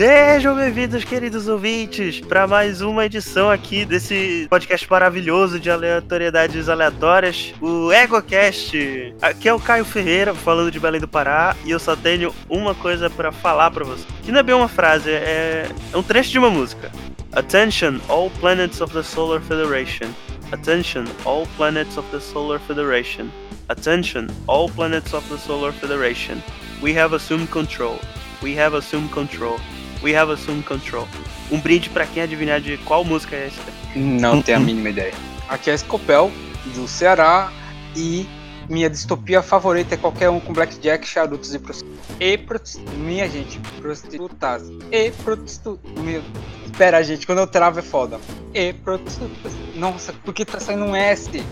Sejam bem-vindos, queridos ouvintes, para mais uma edição aqui desse podcast maravilhoso de aleatoriedades aleatórias, o EgoCast. Aqui é o Caio Ferreira, falando de Belém do Pará, e eu só tenho uma coisa para falar para você. Que não é bem uma frase, é, é um trecho de uma música. Attention, all planets of the Solar Federation. Attention, all planets of the Solar Federation. Attention, all planets of the Solar Federation. We have assumed control. We have assumed control. We have assumed control. Um brinde para quem adivinhar de qual música é essa. Não tenho a mínima ideia. Aqui é Scopel, do Ceará, e minha distopia favorita é qualquer um com blackjack, charutos e prostitutas. E prostitutas. Minha gente, prostitutas. E prostitutas. Meu... Espera, gente, quando eu travo é foda. E prostitutas. Nossa, porque tá saindo um S?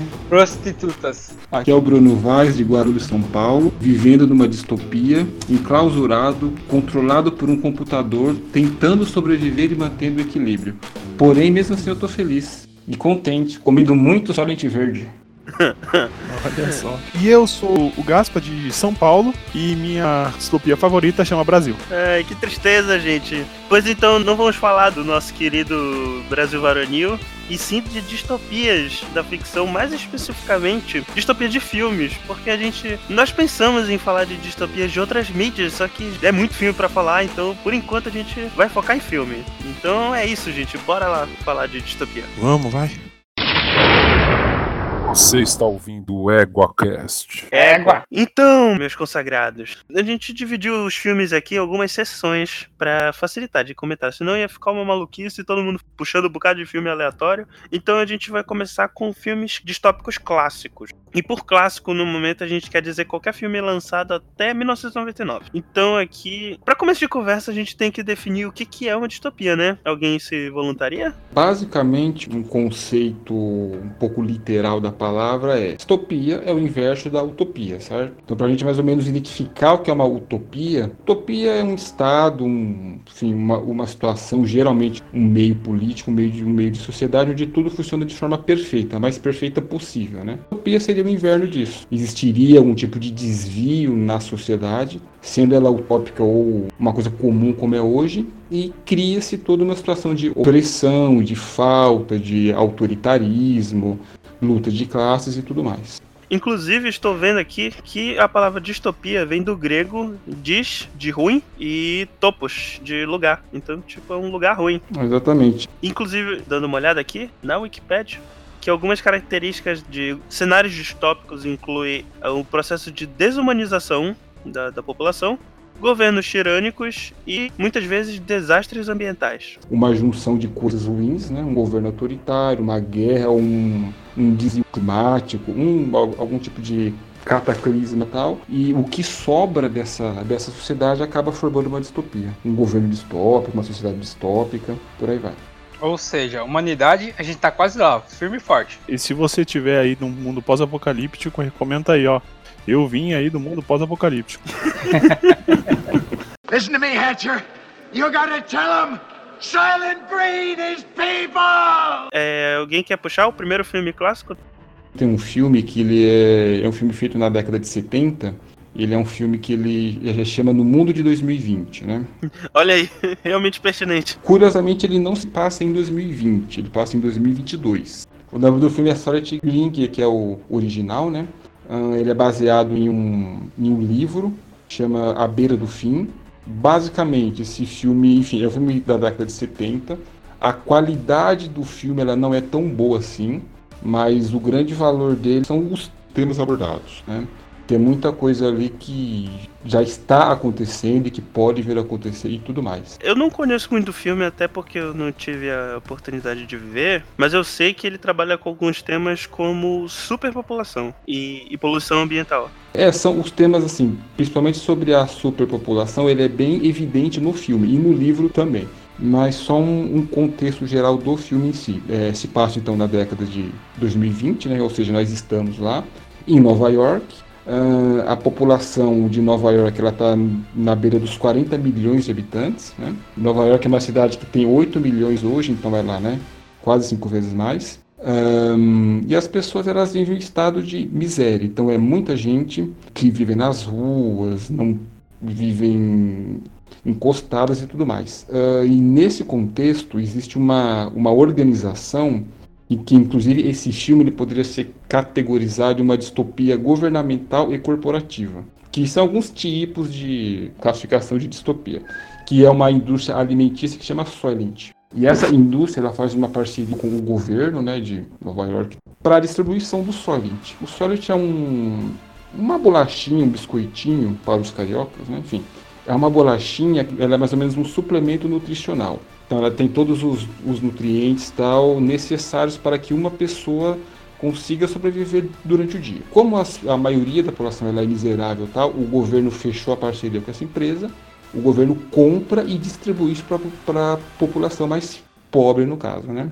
Prostitutas. Aqui é o Bruno Vaz, de Guarulhos, São Paulo, vivendo numa distopia, enclausurado, controlado por um computador, tentando sobreviver e mantendo o equilíbrio. Porém, mesmo assim, eu tô feliz e contente, comendo muito Silent Verde. Olha só. E eu sou o Gaspa de São Paulo e minha distopia favorita chama Brasil. Ai, que tristeza, gente. Pois então, não vamos falar do nosso querido Brasil Varonil, e sim de distopias da ficção, mais especificamente distopia de filmes, porque a gente nós pensamos em falar de distopias de outras mídias, só que é muito filme para falar, então por enquanto a gente vai focar em filme. Então é isso, gente, bora lá falar de distopia. Vamos, vai. Você está ouvindo o EguaCast. Égua! Então, meus consagrados, a gente dividiu os filmes aqui em algumas sessões para facilitar de comentar, senão ia ficar uma maluquice e todo mundo puxando um bocado de filme aleatório. Então a gente vai começar com filmes distópicos clássicos. E por clássico, no momento, a gente quer dizer qualquer filme lançado até 1999. Então aqui, para começo de conversa, a gente tem que definir o que, que é uma distopia, né? Alguém se voluntaria? Basicamente, um conceito um pouco literal da palavra é: distopia é o inverso da utopia, certo? Então, para a gente mais ou menos identificar o que é uma utopia, utopia é um estado, um, enfim, uma, uma situação, geralmente um meio político, um meio de, um meio de sociedade onde tudo funciona de forma perfeita, a mais perfeita possível, né? Utopia seria o inverno disso. Existiria algum tipo de desvio na sociedade, sendo ela utópica ou uma coisa comum como é hoje, e cria-se toda uma situação de opressão, de falta, de autoritarismo, luta de classes e tudo mais. Inclusive, estou vendo aqui que a palavra distopia vem do grego dis, de ruim, e topos, de lugar. Então, tipo, é um lugar ruim. Exatamente. Inclusive, dando uma olhada aqui na Wikipedia, que algumas características de cenários distópicos incluem o processo de desumanização da, da população, governos tirânicos e muitas vezes desastres ambientais. Uma junção de coisas ruins, né? um governo autoritário, uma guerra, um, um desvio climático, um, algum tipo de cataclisma e tal, e o que sobra dessa, dessa sociedade acaba formando uma distopia. Um governo distópico, uma sociedade distópica, por aí vai. Ou seja, humanidade, a gente tá quase lá, firme e forte. E se você tiver aí no mundo pós-apocalíptico, comenta aí, ó. Eu vim aí do mundo pós-apocalíptico. Listen to me, Hatcher. You gotta tell him Silent Breed is people! É, alguém quer puxar o primeiro filme clássico? Tem um filme que ele é, é um filme feito na década de 70. Ele é um filme que ele, ele chama No Mundo de 2020, né? Olha aí, realmente pertinente. Curiosamente, ele não se passa em 2020, ele passa em 2022. O nome do filme é Solid Link, que é o original, né? Uh, ele é baseado em um, em um livro, chama A Beira do Fim. Basicamente, esse filme, enfim, é um filme da década de 70. A qualidade do filme ela não é tão boa assim, mas o grande valor dele são os temas abordados, né? Tem muita coisa ali que já está acontecendo e que pode vir a acontecer e tudo mais. Eu não conheço muito o filme, até porque eu não tive a oportunidade de ver, mas eu sei que ele trabalha com alguns temas como superpopulação e, e poluição ambiental. É, são os temas assim, principalmente sobre a superpopulação, ele é bem evidente no filme e no livro também. Mas só um, um contexto geral do filme em si. É, se passa então na década de 2020, né, ou seja, nós estamos lá em Nova York, Uh, a população de Nova York está na beira dos 40 milhões de habitantes. Né? Nova York é uma cidade que tem 8 milhões hoje, então vai lá, né? Quase cinco vezes mais. Um, e as pessoas elas vivem em estado de miséria. Então é muita gente que vive nas ruas, não vivem encostadas e tudo mais. Uh, e nesse contexto existe uma, uma organização e que inclusive esse filme ele poderia ser categorizado em uma distopia governamental e corporativa, que são alguns tipos de classificação de distopia, que é uma indústria alimentícia que chama Soylent. E essa indústria ela faz uma parceria com o governo né, de Nova York para a distribuição do Soylent. O Soylent é um, uma bolachinha, um biscoitinho para os cariocas, né? enfim. É uma bolachinha, ela é mais ou menos um suplemento nutricional. Então ela tem todos os, os nutrientes tal necessários para que uma pessoa consiga sobreviver durante o dia. Como a, a maioria da população é miserável tal, o governo fechou a parceria com essa empresa, o governo compra e distribui isso para a população mais pobre no caso, né?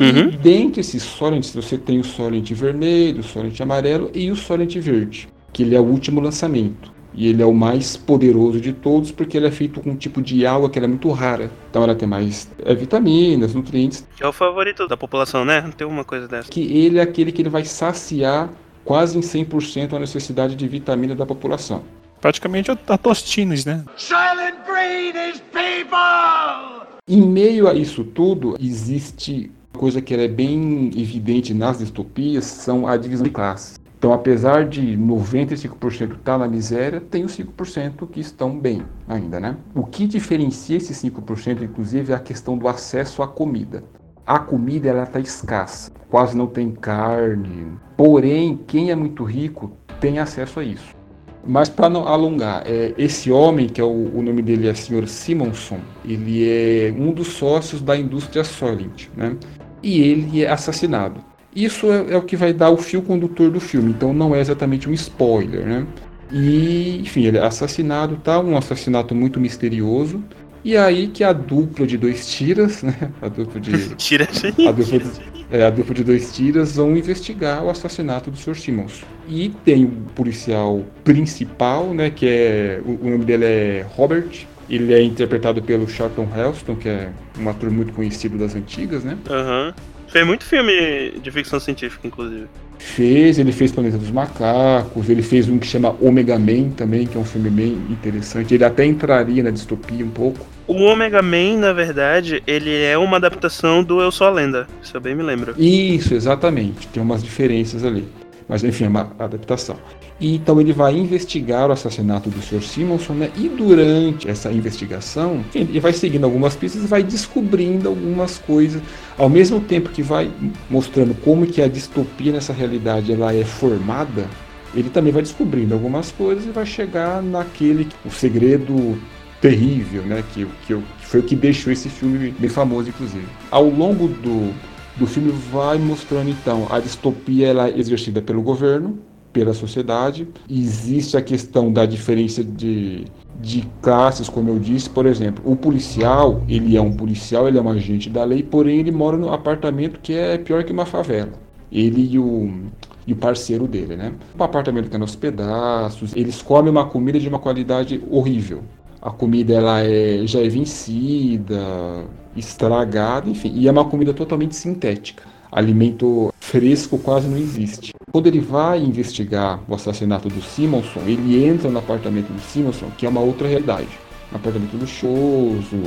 Uhum. Dentre esses solentes, você tem o solente vermelho, o solente amarelo e o solente verde, que ele é o último lançamento. E ele é o mais poderoso de todos porque ele é feito com um tipo de água que é muito rara. Então ela tem mais é, vitaminas, nutrientes. Que é o favorito da população, né? Não tem uma coisa dessa. Que ele é aquele que ele vai saciar quase em 100% a necessidade de vitamina da população. Praticamente a Tostines, né? Silent Breed is people! Em meio a isso tudo, existe coisa que é bem evidente nas distopias, são a divisão de classes. Então, apesar de 95% estar tá na miséria, tem os 5% que estão bem ainda, né? O que diferencia esses 5%, inclusive, é a questão do acesso à comida. A comida ela está escassa, quase não tem carne. Porém, quem é muito rico tem acesso a isso. Mas para não alongar, é, esse homem, que é o, o, nome dele é Sr. Simonson, ele é um dos sócios da indústria Solent, né? E ele é assassinado. Isso é, é, o que vai dar o fio condutor do filme, então não é exatamente um spoiler, né? E, enfim, ele é assassinado, tá? Um assassinato muito misterioso. E aí que a dupla de dois tiras, né? A dupla de. Tira, a dupla de, é, a dupla de dois tiras vão investigar o assassinato do Sr. Simmons. E tem o policial principal, né? Que é. O, o nome dele é Robert. Ele é interpretado pelo Charlton Heston, que é um ator muito conhecido das antigas, né? Aham. Uhum. Fez muito filme de ficção científica, inclusive. Fez, ele fez Planeta dos Macacos, ele fez um que chama Omega Man também, que é um filme bem interessante. Ele até entraria na distopia um pouco. O Omega Man, na verdade, ele é uma adaptação do Eu Sou a Lenda, isso eu bem me lembro. Isso, exatamente. Tem umas diferenças ali. Mas enfim, é uma adaptação. E, então ele vai investigar o assassinato do Sr. Simonson, né? E durante essa investigação, ele vai seguindo algumas pistas e vai descobrindo algumas coisas, ao mesmo tempo que vai mostrando como que a distopia nessa realidade ela é formada, ele também vai descobrindo algumas coisas e vai chegar naquele o segredo terrível, né? Que, que, que foi o que deixou esse filme bem famoso, inclusive. Ao longo do, do filme vai mostrando então a distopia ela é exercida pelo governo, pela sociedade. Existe a questão da diferença de, de classes, como eu disse, por exemplo, o policial, ele é um policial, ele é um agente da lei, porém ele mora no apartamento que é pior que uma favela. Ele e o, e o parceiro dele, né? Um apartamento que é nos pedaços, eles comem uma comida de uma qualidade horrível. A comida ela é, já é vencida, estragada, enfim, e é uma comida totalmente sintética alimento fresco quase não existe. Quando ele vai investigar o assassinato do Simonson, ele entra no apartamento do Simonson, que é uma outra realidade. Um apartamento luxuoso.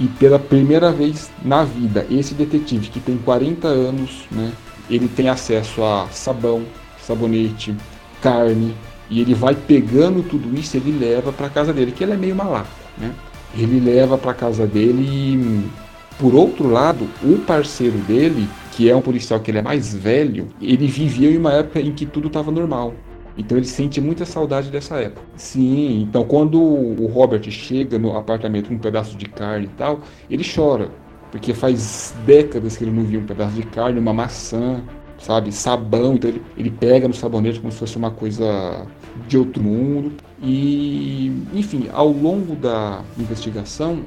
E pela primeira vez na vida, esse detetive que tem 40 anos, né, ele tem acesso a sabão, sabonete, carne, e ele vai pegando tudo isso ele leva para casa dele, que ele é meio malaco, né? Ele leva para casa dele por outro lado, o parceiro dele que é um policial que ele é mais velho, ele vivia em uma época em que tudo estava normal. Então ele sente muita saudade dessa época. Sim, então quando o Robert chega no apartamento com um pedaço de carne e tal, ele chora. Porque faz décadas que ele não via um pedaço de carne, uma maçã, sabe? Sabão. Então ele, ele pega no sabonete como se fosse uma coisa de outro mundo. E, enfim, ao longo da investigação,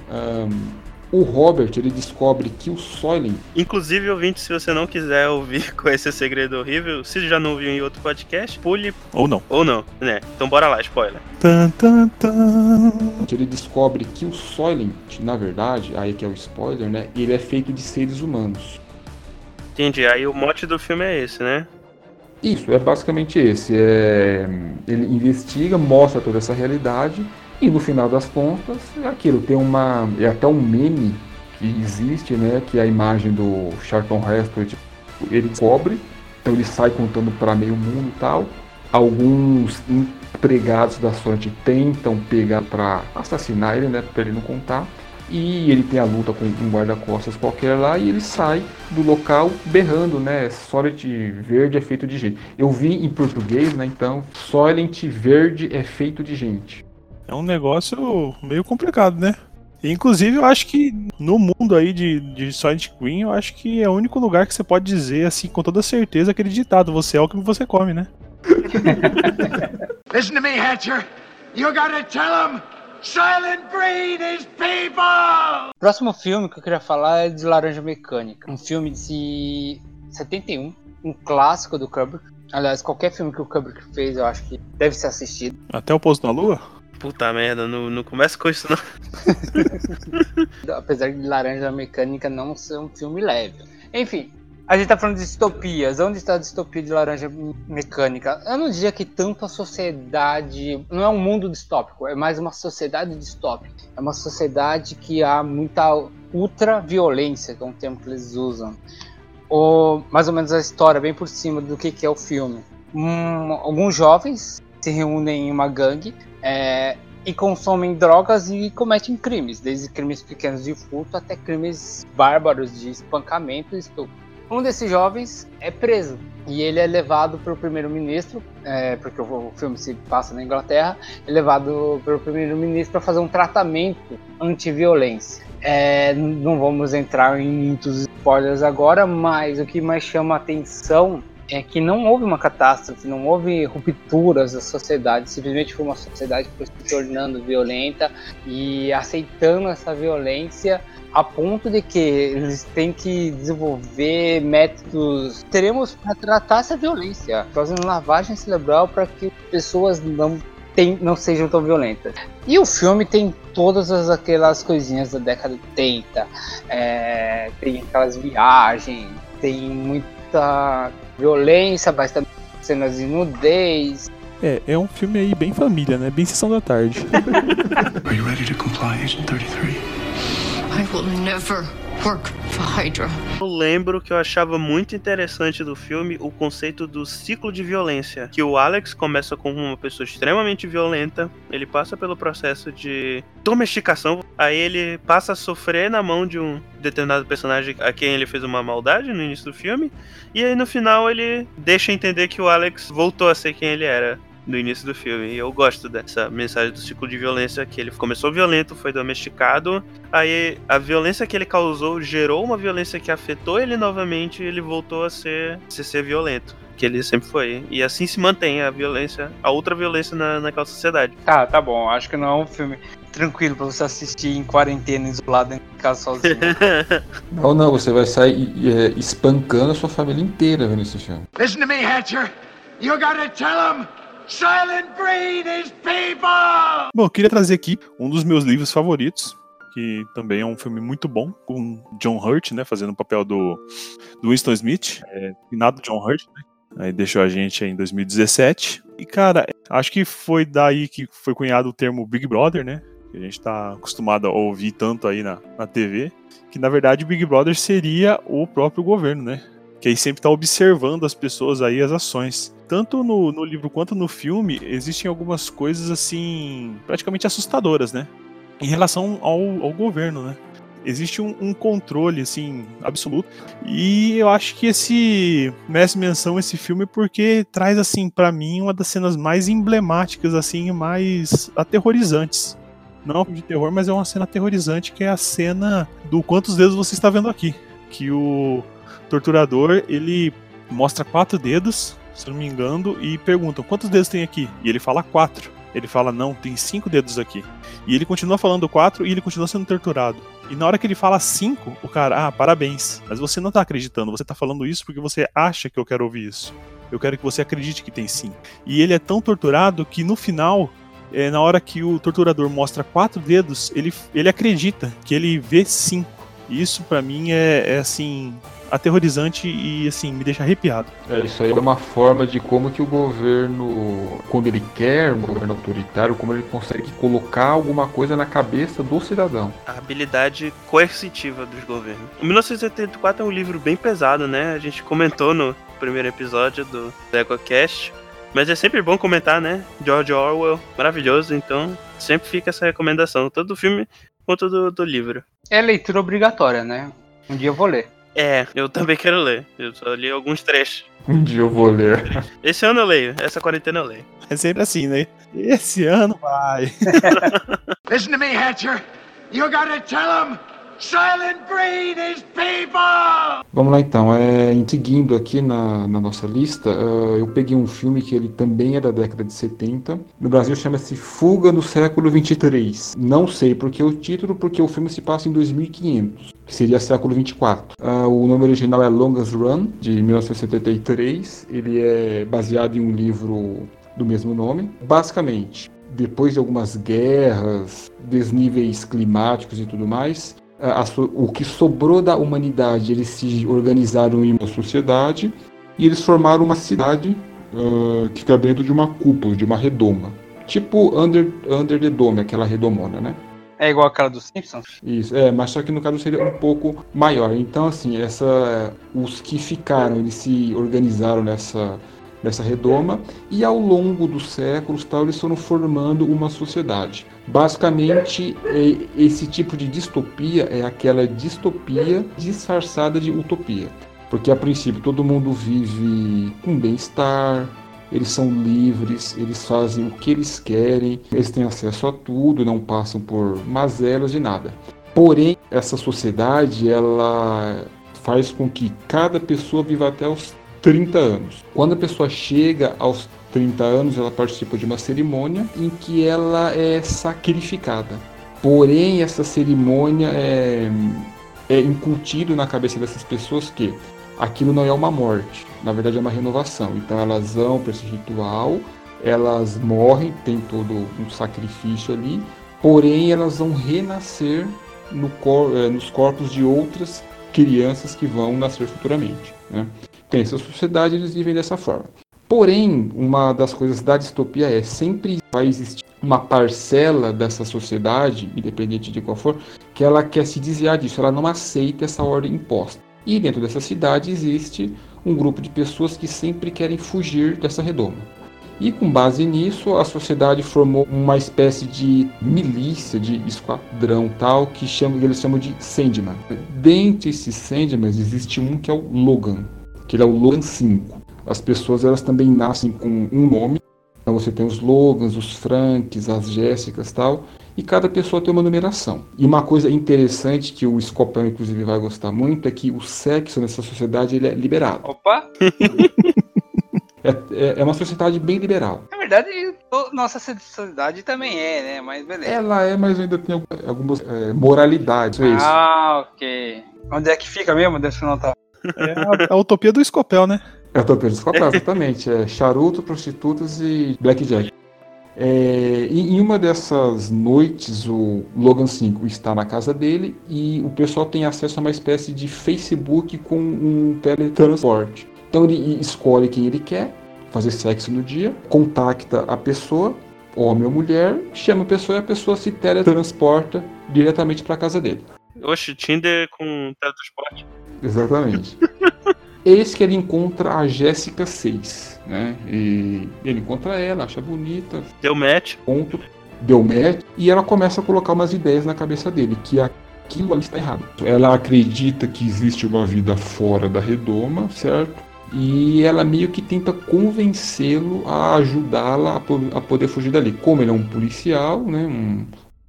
o Robert ele descobre que o Soylent. Inclusive, ouvinte, se você não quiser ouvir com esse segredo horrível, se já não ouviu em outro podcast, pule. Ou não. Ou não, né? Então bora lá, spoiler. Tan, tan, tan. Ele descobre que o Soylent, na verdade, aí que é o spoiler, né? Ele é feito de seres humanos. Entendi. Aí o mote do filme é esse, né? Isso, é basicamente esse. É... Ele investiga, mostra toda essa realidade E no final das contas, é aquilo, tem uma. É até um meme que existe, né? Que é a imagem do Charlton Heston, tipo, ele cobre, então ele sai contando para meio mundo e tal. Alguns empregados da sorte tentam pegar para assassinar ele, né? Para ele não contar. E ele tem a luta com um guarda-costas qualquer lá e ele sai do local berrando, né? Solid verde é feito de gente. Eu vi em português, né? Então, Solent verde é feito de gente. É um negócio meio complicado, né? Inclusive, eu acho que no mundo aí de, de Silent Green, eu acho que é o único lugar que você pode dizer, assim, com toda certeza, aquele ditado: você é o que você come, né? Listen to me, Hatcher. You gotta tell him Silent Breed is people! Próximo filme que eu queria falar é de Laranja Mecânica. Um filme de 71, um clássico do Kubrick. Aliás, qualquer filme que o Kubrick fez, eu acho que deve ser assistido. Até o Pouso na Lua? Puta merda, não, não começa com isso não. Apesar de Laranja Mecânica não ser um filme leve. Enfim, a gente tá falando de distopias. Onde está a distopia de Laranja Mecânica? Eu não diria que tanto a sociedade. Não é um mundo distópico, é mais uma sociedade distópica. É uma sociedade que há muita ultraviolência, que é um termo que eles usam. Ou mais ou menos a história, bem por cima do que, que é o filme. Um, alguns jovens se reúnem em uma gangue é, e consomem drogas e cometem crimes, desde crimes pequenos de furto até crimes bárbaros de espancamento e estupro. Um desses jovens é preso e ele é levado pelo primeiro-ministro, é, porque o filme se passa na Inglaterra, é levado pelo primeiro-ministro para fazer um tratamento anti-violência. É, não vamos entrar em muitos spoilers agora, mas o que mais chama atenção é que não houve uma catástrofe, não houve rupturas da sociedade, simplesmente foi uma sociedade que foi se tornando violenta e aceitando essa violência a ponto de que eles têm que desenvolver métodos. Teremos para tratar essa violência, fazendo lavagem cerebral para que pessoas não tem, não sejam tão violentas. E o filme tem todas as, aquelas coisinhas da década de 80, é, tem aquelas viagens, tem muita violência, bastante cenas de nudez. É, é um filme aí bem família, né? Bem sessão da tarde. Are you ready to comply, Agent 33? I will never work for Hydra. Eu lembro que eu achava muito interessante do filme o conceito do ciclo de violência. Que o Alex começa como uma pessoa extremamente violenta, ele passa pelo processo de domesticação, aí ele passa a sofrer na mão de um determinado personagem a quem ele fez uma maldade no início do filme, e aí no final ele deixa entender que o Alex voltou a ser quem ele era no início do filme. E eu gosto dessa mensagem do ciclo de violência que ele começou violento, foi domesticado, aí a violência que ele causou gerou uma violência que afetou ele novamente e ele voltou a ser, a ser violento. Que ele sempre foi. E assim se mantém a violência, a outra violência na, naquela sociedade. Tá, tá bom. Acho que não é um filme tranquilo pra você assistir em quarentena, isolado em casa sozinho. Não, não, você vai sair é, espancando a sua família inteira vendo esse filme. Listen to me, Hatcher. You gotta tell him Silent Breed is people! Bom, eu queria trazer aqui um dos meus livros favoritos, que também é um filme muito bom, com John Hurt, né, fazendo o papel do, do Winston Smith, é, finado John Hurt, né, aí deixou a gente em 2017. E, cara, acho que foi daí que foi cunhado o termo Big Brother, né, que a gente tá acostumado a ouvir tanto aí na, na TV, que na verdade Big Brother seria o próprio governo, né, que aí sempre tá observando as pessoas aí, as ações tanto no, no, livro quanto no filme, existem algumas coisas assim, praticamente assustadoras, né? Em relação ao, ao governo, né? Existe um, um, controle, assim, absoluto. E eu acho que esse merece menção esse filme porque traz, assim, para mim, uma das cenas mais emblemáticas, assim, mais aterrorizantes. Não de terror, mas é uma cena aterrorizante, que é a cena do quantos dedos você está vendo aqui. Que o torturador, ele mostra quatro dedos se não me engano, e perguntam quantos dedos tem aqui? E ele fala quatro. Ele fala, não, tem cinco dedos aqui. E ele continua falando quatro e ele continua sendo torturado. E na hora que ele fala cinco, o cara, ah, parabéns. Mas você não tá acreditando, você tá falando isso porque você acha que eu quero ouvir isso. Eu quero que você acredite que tem cinco. E ele é tão torturado que no final, é, na hora que o torturador mostra quatro dedos, ele, ele acredita que ele vê cinco. Isso para mim é, é, assim aterrorizante e assim, me deixa arrepiado. É, isso aí é uma forma de como que o governo, quando ele quer, um governo autoritário, como ele consegue colocar alguma coisa na cabeça do cidadão. A habilidade coercitiva dos governos. O 1984 é um livro bem pesado, né? A gente comentou no primeiro episódio do EgoCast. Mas é sempre bom comentar, né? George Orwell, maravilhoso, então sempre fica essa recomendação, tanto do filme quanto do, do livro. É leitura obrigatória, né? Um dia eu vou ler. É, eu também quero ler. Eu só li alguns trechos. Um dia eu vou ler. Esse ano eu leio, essa quarentena eu leio. É sempre assim, né? Esse ano vai. Listen to me, Hatcher. You gotta tell him Silent Breed is people! Vamos lá então, é, seguindo aqui na, na nossa lista, uh, eu peguei um filme que ele também é da década de 70. No Brasil chama-se Fuga no século 23. Não sei porque o título, porque o filme se passa em 2500, que seria século 24. Uh, o nome original é Longest Run, de 1973. Ele é baseado em um livro do mesmo nome. Basicamente, depois de algumas guerras, desníveis climáticos e tudo mais, a, o que sobrou da humanidade, eles se organizaram em uma sociedade e eles formaram uma cidade uh, que fica dentro de uma cúpula, de uma redoma. Tipo Under, Under the Dome, aquela redomona, né? É igual aquela dos Simpsons? Isso, é, mas só que no caso seria um pouco maior. Então, assim, essa, os que ficaram, eles se organizaram nessa, nessa redoma e ao longo dos séculos tal, eles foram formando uma sociedade. Basicamente, é, esse tipo de distopia é aquela distopia disfarçada de utopia. Porque a princípio todo mundo vive com bem-estar, eles são livres, eles fazem o que eles querem, eles têm acesso a tudo, não passam por mazelas de nada. Porém, essa sociedade ela faz com que cada pessoa viva até os 30 anos. Quando a pessoa chega aos 30 anos, ela participa de uma cerimônia em que ela é sacrificada. Porém, essa cerimônia é, é incutido na cabeça dessas pessoas que aquilo não é uma morte, na verdade é uma renovação. Então elas vão para esse ritual, elas morrem, tem todo um sacrifício ali, porém elas vão renascer no cor, é, nos corpos de outras crianças que vão nascer futuramente. Né? Tem essa sociedade, eles vivem dessa forma. Porém, uma das coisas da distopia é sempre vai existir uma parcela dessa sociedade, independente de qual for, que ela quer se desviar disso, ela não aceita essa ordem imposta. E dentro dessa cidade existe um grupo de pessoas que sempre querem fugir dessa redoma. E com base nisso, a sociedade formou uma espécie de milícia, de esquadrão tal, que eles chamam de Sandman. Dentre esses Sandman existe um que é o Logan, que ele é o Logan 5 as pessoas elas também nascem com um nome. Então você tem os Logans, os Franks, as Jéssicas tal. E cada pessoa tem uma numeração. E uma coisa interessante que o Scopel, inclusive, vai gostar muito é que o sexo nessa sociedade ele é liberado. Opa! É, é, é, uma sociedade bem liberal. Na verdade, nossa sociedade também é, né? Mas beleza. Ela é, mas ainda tem algumas é, moralidades. É ah, ok. Onde é que fica mesmo? Deixa eu notar. É a, a utopia do Scopel, né? É a utopia do Scopel, exatamente. É charuto, prostitutas e blackjack. É, em uma dessas noites, o Logan 5 está na casa dele e o pessoal tem acesso a uma espécie de Facebook com um teletransporte. Então ele escolhe quem ele quer fazer sexo no dia, contacta a pessoa, homem ou mulher, chama a pessoa e a pessoa se teletransporta diretamente para a casa dele. Oxe, Tinder com teletransporte. Exatamente. Eis que ele encontra a Jéssica 6, né? E ele encontra ela, acha bonita. Deu match. Ponto. Deu match. E ela começa a colocar umas ideias na cabeça dele, que aquilo ali está errado. Ela acredita que existe uma vida fora da redoma, certo? E ela meio que tenta convencê-lo a ajudá-la a, poder fugir dali. Como ele é um policial, né? Um...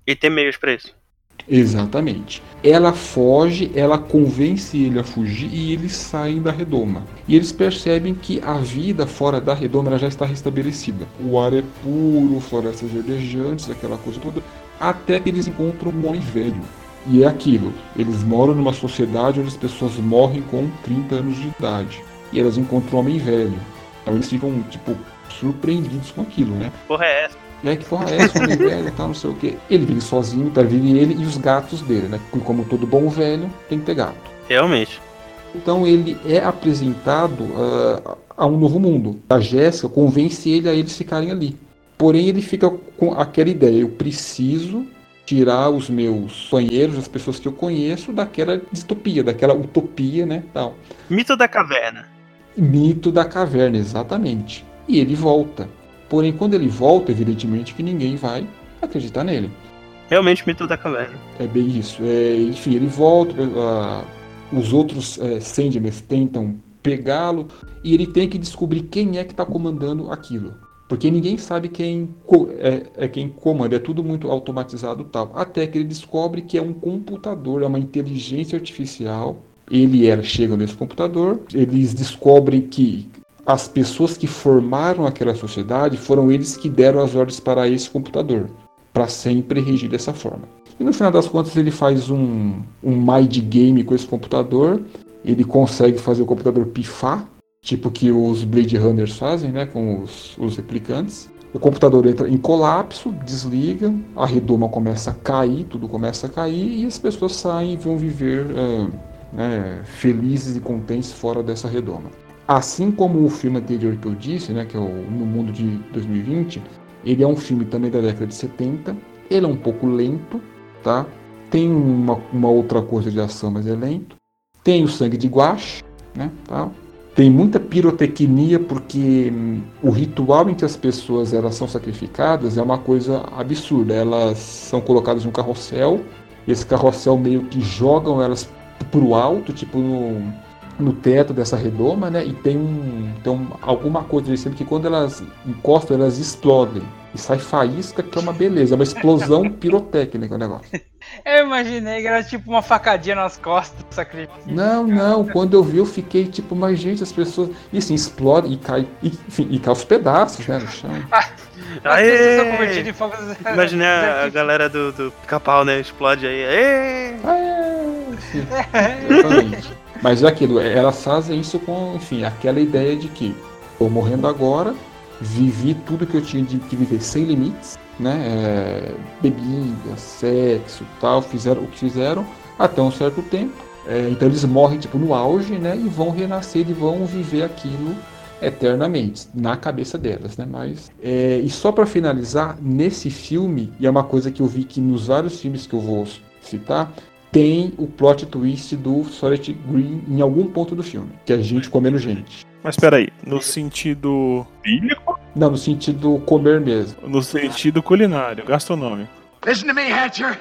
E tem meios para isso. Exatamente. Ela foge, ela convence ele a fugir e eles saem da redoma. E eles percebem que a vida fora da redoma já está restabelecida. O ar é puro, florestas verdejantes, aquela coisa toda. Até que eles encontram um homem velho. E é aquilo. Eles moram numa sociedade onde as pessoas morrem com 30 anos de idade. E elas encontram um homem velho. Então eles ficam, tipo, surpreendidos com aquilo, né? Porra é essa? E aí que porra é essa, velho, tal, não sei o que. Ele vive sozinho, tá? Vive ele e os gatos dele, né? Como todo bom velho, tem que ter gato. Realmente. Então ele é apresentado uh, a um novo mundo. A Jéssica convence ele a eles ficarem ali. Porém, ele fica com aquela ideia: eu preciso tirar os meus banheiros, as pessoas que eu conheço, daquela distopia, daquela utopia, né? Tal. Mito da caverna. Mito da caverna, exatamente. E ele volta. Porém, quando ele volta, evidentemente que ninguém vai acreditar nele. Realmente mito da caverna. É bem isso. É, enfim, ele volta, uh, os outros é, Sandmans tentam pegá-lo e ele tem que descobrir quem é que está comandando aquilo. Porque ninguém sabe quem é, é, quem comanda, é tudo muito automatizado tal. Até que ele descobre que é um computador, é uma inteligência artificial. Ele era, chega nesse computador, eles descobrem que as pessoas que formaram aquela sociedade foram eles que deram as ordens para esse computador, para sempre regir dessa forma. E no final das contas ele faz um, um mind game com esse computador, ele consegue fazer o computador pifar, tipo que os Blade Runners fazem, né, com os, os replicantes. O computador entra em colapso, desliga, a redoma começa a cair, tudo começa a cair e as pessoas saem e vão viver é, né, felizes e contentes fora dessa redoma. Assim como o filme anterior que eu disse, né, que é o No Mundo de 2020, ele é um filme também da década de 70. Ele é um pouco lento, tá? Tem uma, uma outra coisa de ação, mas é lento. Tem o sangue de guache, né? Tá? Tem muita pirotecnia porque hum, o ritual em que as pessoas elas são sacrificadas é uma coisa absurda. Elas são colocadas em um carrossel, esse carrossel meio que jogam elas pro alto, tipo no, no teto dessa redoma, né? E tem, um, tem um, alguma coisa dizendo que quando elas encostam, elas explodem. E sai faísca, que é uma beleza, é uma explosão pirotécnica o negócio. Eu imaginei que era tipo uma facadinha nas costas sacrifício. Não, não, quando eu vi eu fiquei tipo, mas gente, as pessoas. E assim, explodem e cai. E, enfim, e cai os pedaços, né, no chão. Aê! Imaginei a, a galera do, do pica-pau, né? Explode aí. Aê! Aê! Exatamente. Mas é aquilo, elas fazem isso com, enfim, aquela ideia de que estou morrendo agora, vivi tudo que eu tinha de, de viver sem limites, né? É, bebida, sexo, tal, fizeram o que fizeram até um certo tempo. É, então eles morrem tipo no auge, né? E vão renascer e vão viver aquilo eternamente na cabeça delas, né? Mas é, e só para finalizar nesse filme e é uma coisa que eu vi que nos vários filmes que eu vou citar tem o plot twist do Solid Green em algum ponto do filme, que é a gente comendo gente. Mas peraí, no sentido bíblico? Não, no sentido comer mesmo. No sentido culinário, gastronômico. Listen to me, Hatcher.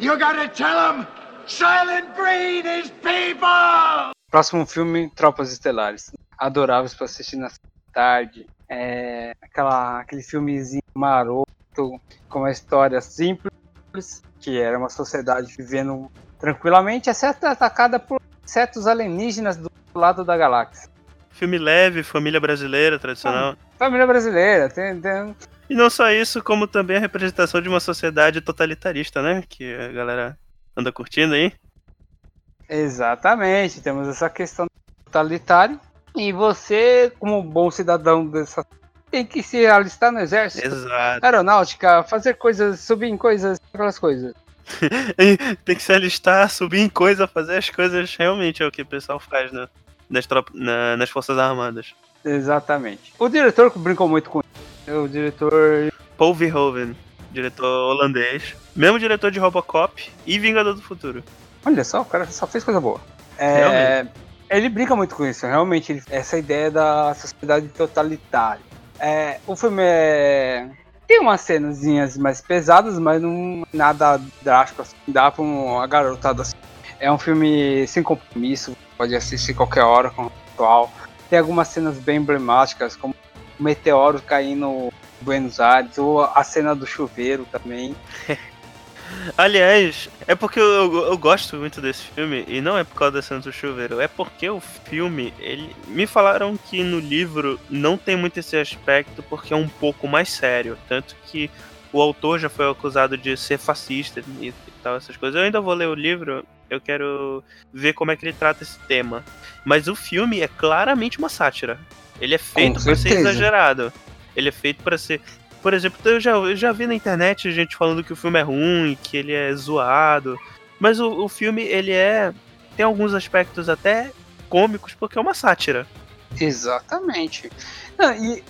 You gotta tell him Silent Green is people! Próximo filme, Tropas Estelares. Adoráveis pra assistir na tarde. É aquela, aquele filmezinho maroto, com uma história simples, que era uma sociedade vivendo tranquilamente, exceto atacada por certos alienígenas do lado da galáxia. Filme leve, família brasileira, tradicional. família brasileira, tem, tem, E não só isso, como também a representação de uma sociedade totalitarista, né? Que a galera anda curtindo aí. Exatamente, temos essa questão totalitária. E você, como bom cidadão dessa. Tem que se alistar no exército. Exato. Aeronáutica, fazer coisas, subir em coisas, aquelas coisas. Tem que se alistar, subir em coisa, fazer as coisas realmente é o que o pessoal faz né? nas, na, nas Forças Armadas. Exatamente. O diretor brincou muito com isso. O diretor. Paul Verhoeven, diretor holandês. Mesmo diretor de Robocop e Vingador do Futuro. Olha só, o cara só fez coisa boa. É, ele brinca muito com isso, realmente. Ele, essa ideia da sociedade totalitária. É, o filme é tem umas cenazinhas mais pesadas, mas não nada drástico assim. Dá pra uma garotada assim. É um filme sem compromisso, pode assistir qualquer hora com o atual. Tem algumas cenas bem emblemáticas, como o meteoro caindo em Buenos Aires, ou a cena do chuveiro também. Aliás, é porque eu, eu, gosto muito desse filme, e não é por causa da cena do chuveiro, é porque o filme, ele. Me falaram que no livro não tem muito esse aspecto porque é um pouco mais sério. Tanto que o autor já foi acusado de ser fascista e, e tal, essas coisas. Eu ainda vou ler o livro, eu quero ver como é que ele trata esse tema. Mas o filme é claramente uma sátira. Ele é feito para ser exagerado. Ele é feito para ser por exemplo, eu já, eu já vi na internet gente falando que o filme é ruim, que ele é zoado. Mas o, o filme, ele é. Tem alguns aspectos até cômicos porque é uma sátira. Exatamente. Não, e,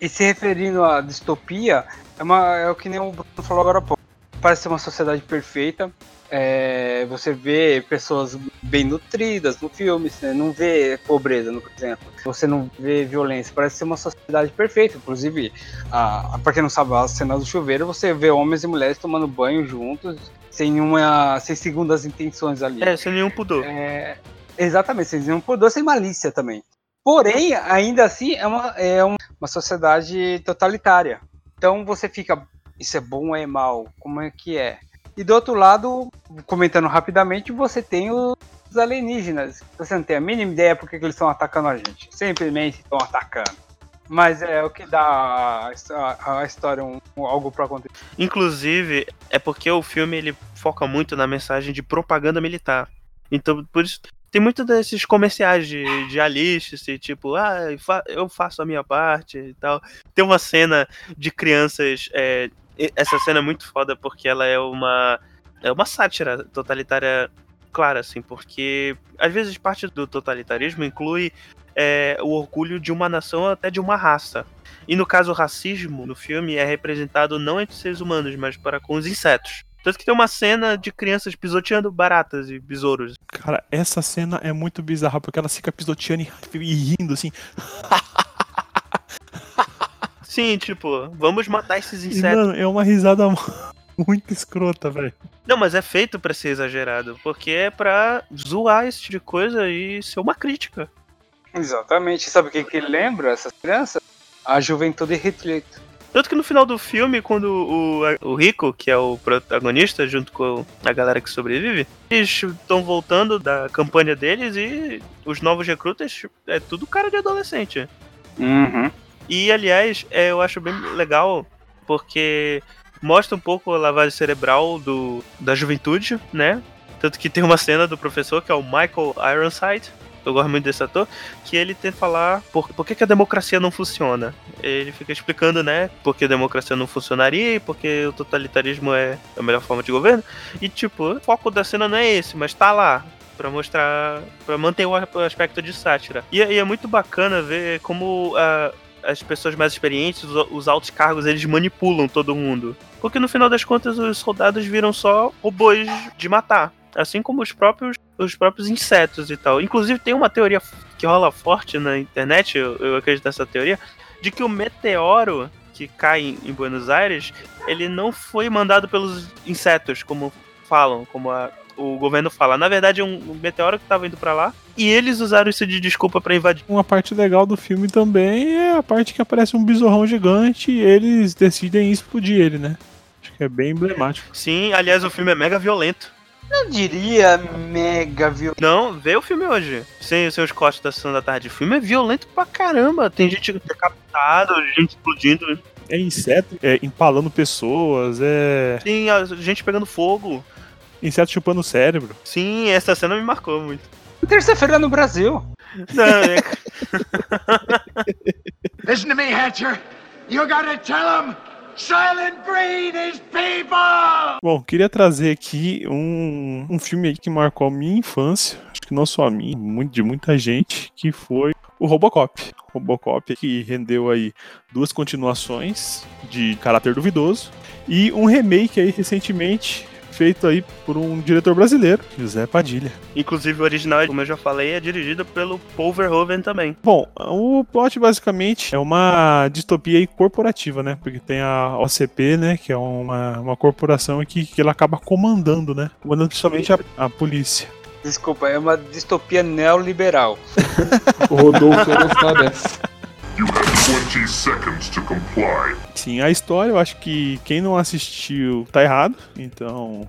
e se referindo à distopia, é, uma, é o que nem o Bruno falou agora há pouco. Parece ser uma sociedade perfeita. É, você vê pessoas bem nutridas no filme, você não vê pobreza, por exemplo. Você não vê violência. Parece ser uma sociedade perfeita. Inclusive, a, pra quem não sabe, a cena do chuveiro, você vê homens e mulheres tomando banho juntos, sem uma. sem segundas intenções ali. É, sem nenhum pudor. É, exatamente, sem nenhum pudor, sem malícia também. Porém, ainda assim, é uma, é uma sociedade totalitária. Então você fica, isso é bom ou é mal? Como é que é? E do outro lado, comentando rapidamente, você tem os alienígenas. Você não tem a mínima ideia por que eles estão atacando a gente. Simplesmente estão atacando. Mas é o que dá a, história um, algo para acontecer. Inclusive, é porque o filme ele foca muito na mensagem de propaganda militar. Então, por isso, tem muito desses comerciais de, de Alice, tipo, ah, eu faço a minha parte e tal. Tem uma cena de crianças. É, essa cena é muito foda porque ela é uma. É uma sátira totalitária clara, assim, porque às vezes parte do totalitarismo inclui é, o orgulho de uma nação até de uma raça. E no caso, o racismo no filme é representado não entre seres humanos, mas para com os insetos. Tanto que tem uma cena de crianças pisoteando baratas e besouros. Cara, essa cena é muito bizarra, porque ela fica pisoteando e rindo assim. Sim, tipo, vamos matar esses insetos. Mano, é uma risada muito escrota, velho. Não, mas é feito para ser exagerado, porque é pra zoar esse tipo de coisa e ser uma crítica. Exatamente. Sabe o que, que lembra essas crianças? A juventude retrita. Tanto que no final do filme, quando o, o Rico, que é o protagonista, junto com a galera que sobrevive, eles estão voltando da campanha deles e os novos recrutas é tudo cara de adolescente. Uhum. E, aliás, é, eu acho bem legal porque mostra um pouco a lavagem cerebral do, da juventude, né? Tanto que tem uma cena do professor, que é o Michael Ironside, eu gosto muito desse ator, que ele tenta falar por, por que, que a democracia não funciona. Ele fica explicando, né, por que a democracia não funcionaria e porque o totalitarismo é a melhor forma de governo. E, tipo, o foco da cena não é esse, mas tá lá para mostrar, para manter o aspecto de sátira. E, e, é muito bacana ver como uh, as pessoas mais experientes, os, os altos cargos, eles manipulam todo mundo. Porque no final das contas os soldados viram só robôs de matar assim como os próprios, os próprios insetos e tal. Inclusive tem uma teoria que rola forte na internet, eu, eu acredito nessa teoria, de que o meteoro que cai em Buenos Aires, ele não foi mandado pelos insetos, como falam, como a, o governo fala. Na verdade, é um, meteoro que estava indo para lá. E eles usaram isso de desculpa para invadir. Uma parte legal do filme também é a parte que aparece um besourrão gigante e eles decidem explodir ele, né? Acho que é bem emblemático. Sim, aliás, o filme é mega violento. Não diria mega violento. Não, vê o filme hoje. Sem os seus cortes da sessão da tarde. O filme é violento pra caramba. Tem gente decapitada, gente explodindo. É inseto, é empalando pessoas, é. Sim, a gente pegando fogo. Inseto chupando o cérebro. Sim, essa cena me marcou muito. Terça-feira no Brasil. Não, é... Listen to me, Hatcher. You gotta tell him Silent Breed is people! Bom, queria trazer aqui um, um filme aí que marcou a minha infância, acho que não só a mim, muito, de muita gente, que foi o Robocop. Robocop que rendeu aí duas continuações de caráter duvidoso e um remake aí recentemente feito aí por um diretor brasileiro, José Padilha. Inclusive o original, como eu já falei, é dirigido pelo Paul Verhoeven também. Bom, o plot basicamente é uma distopia corporativa, né? Porque tem a OCP, né? Que é uma, uma corporação que, que ela acaba comandando, né? Comandando principalmente a, a polícia. Desculpa, é uma distopia neoliberal. o Rodolfo ia gostar dessa. You have 20 seconds to comply. Sim, a história, eu acho que quem não assistiu tá errado. Então,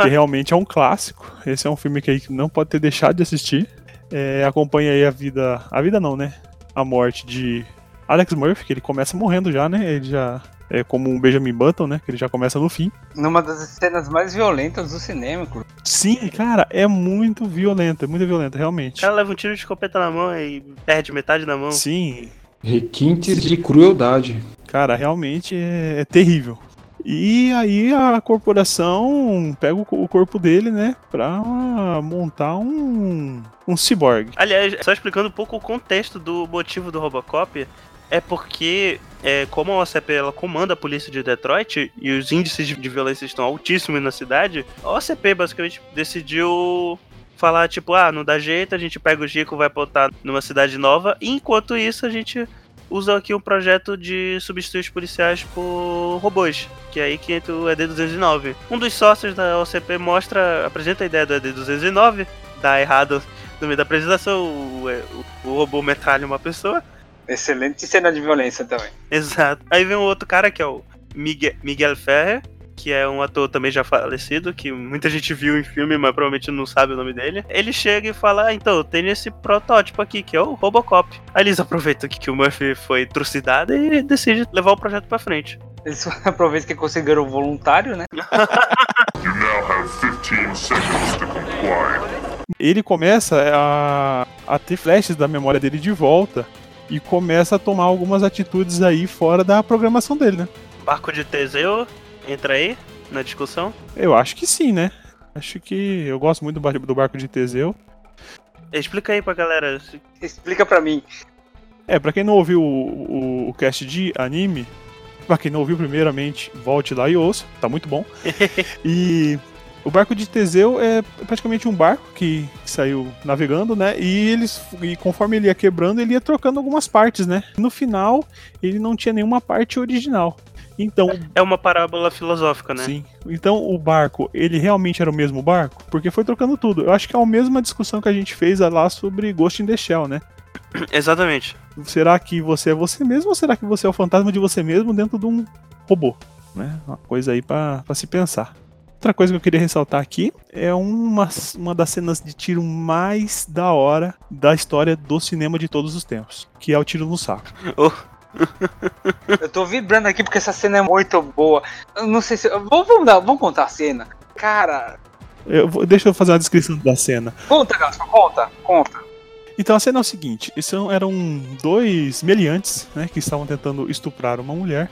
que realmente é um clássico. Esse é um filme que aí não pode ter deixado de assistir. É, acompanha aí a vida. A vida não, né? A morte de Alex Murphy, que ele começa morrendo já, né? Ele já é como um Benjamin Button, né? Que ele já começa no fim. Numa das cenas mais violentas do cinema, Sim, cara, é muito violenta, é muito violenta, realmente. O cara leva um tiro de escopeta na mão e perde metade da mão. Sim, Requintes de crueldade. Cara, realmente é, é terrível. E aí a corporação pega o, o corpo dele, né, pra montar um, um ciborgue. Aliás, só explicando um pouco o contexto do motivo do Robocop, é porque, é, como a OCP ela comanda a polícia de Detroit e os índices de, de violência estão altíssimos na cidade, a OCP basicamente decidiu falar, tipo, ah, não dá jeito, a gente pega o Gico, vai botar numa cidade nova, e enquanto isso a gente usa aqui um projeto de substituir os policiais por robôs, que é aí que entra o ED209. Um dos sócios da OCP mostra, apresenta a ideia do ED209, dá errado no meio da apresentação, o, o, o robô metralha uma pessoa, Excelente cena de violência também. Exato. Aí vem um outro cara que é o Miguel, Miguel Ferrer, que é um ator também já falecido, que muita gente viu em filme, mas provavelmente não sabe o nome dele. Ele chega e fala: ah, então, eu tenho esse protótipo aqui, que é o Robocop. Aí eles aproveitam que o Murphy foi trucidado e decidem levar o projeto pra frente. Eles aproveitam que conseguiram voluntário, né? You now have 15 seconds to comply. Ele começa a, a ter flashes da memória dele de volta e começa a tomar algumas atitudes aí fora da programação dele, né? Barco de Teseu entra aí na discussão. Eu acho que sim, né? Acho que eu gosto muito do bar- do barco de Teseu. Explica aí pra galera. Explica pra mim. É, pra quem não ouviu o, o, o cast de anime, pra quem não ouviu primeiramente, volte lá e ouça, tá muito bom. e o barco de Teseu é praticamente um barco que saiu navegando, né? E eles e conforme ele ia quebrando, ele ia trocando algumas partes, né? No final, ele não tinha nenhuma parte original. Então, É uma parábola filosófica, né? Sim. Então o barco, ele realmente era o mesmo barco? Porque foi trocando tudo. Eu acho que é a mesma discussão que a gente fez lá sobre Ghost in the Shell, né? Exatamente. Será que você é você mesmo ou será que você é o fantasma de você mesmo dentro de um robô? Né? Uma coisa aí pra pra se pensar. Outra coisa que eu queria ressaltar aqui é uma, uma das cenas de tiro mais da hora da história do cinema de todos os tempos, que é o tiro no saco. Oh, Eu tô vibrando aqui porque essa cena é muito boa. Eu não sei se. Vamos, vamos, dar- vamos contar a cena. Cara. Eu vou- deixa eu fazer uma descrição da cena. Conta, Gaspar, conta, conta. Então a cena é o seguinte: são, eram dois meliantes né, que estavam tentando estuprar uma mulher.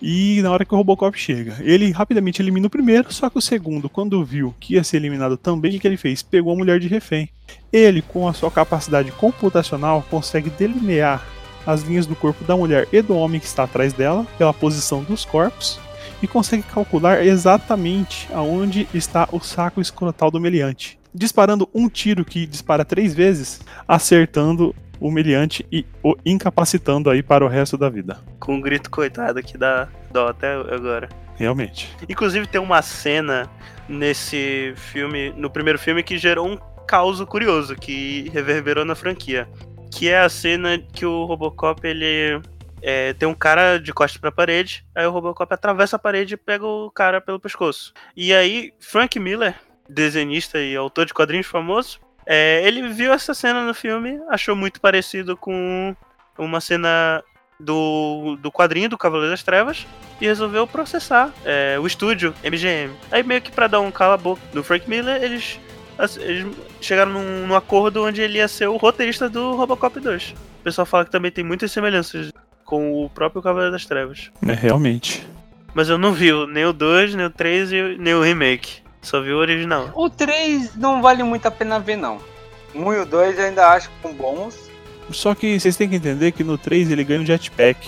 E na hora que o Robocop chega, ele rapidamente elimina o primeiro, só que o segundo, quando viu que ia ser eliminado também, o que que ele fez? Pegou a mulher de refém. Ele, com a sua capacidade computacional, consegue delinear as linhas do corpo da mulher e do homem que está atrás dela, pela posição dos corpos, e consegue calcular exatamente aonde está o saco escrotal do meliante. Disparando um tiro que dispara três vezes, acertando o meliante e o incapacitando aí para o resto da vida. com um grito coitado que dá dó até agora. Realmente. Inclusive tem uma cena nesse filme, no primeiro filme, que gerou um caos curioso, que reverberou na franquia. Que é a cena que o Robocop, ele é, tem um cara de costas pra parede, aí o Robocop atravessa a parede e pega o cara pelo pescoço. E aí, Frank Miller, desenhista e autor de quadrinhos famoso, é, ele viu essa cena no filme, achou muito parecido com uma cena do, do quadrinho do Cavaleiro das Trevas e resolveu processar é, o estúdio MGM. Aí meio que pra dar um cala-boca no Frank Miller, eles, eles chegaram num, num acordo onde ele ia ser o roteirista do Robocop 2. O pessoal fala que também tem muitas semelhanças com o próprio Cavaleiro das Trevas. É, realmente. Mas eu não vi nem o 2, nem o 3 e nem o remake. Só vi o original. O 3 não vale muito a pena ver, não. O 1 e o 2 eu ainda acho que são bons. Só que vocês têm que entender que no 3 ele ganha um jetpack.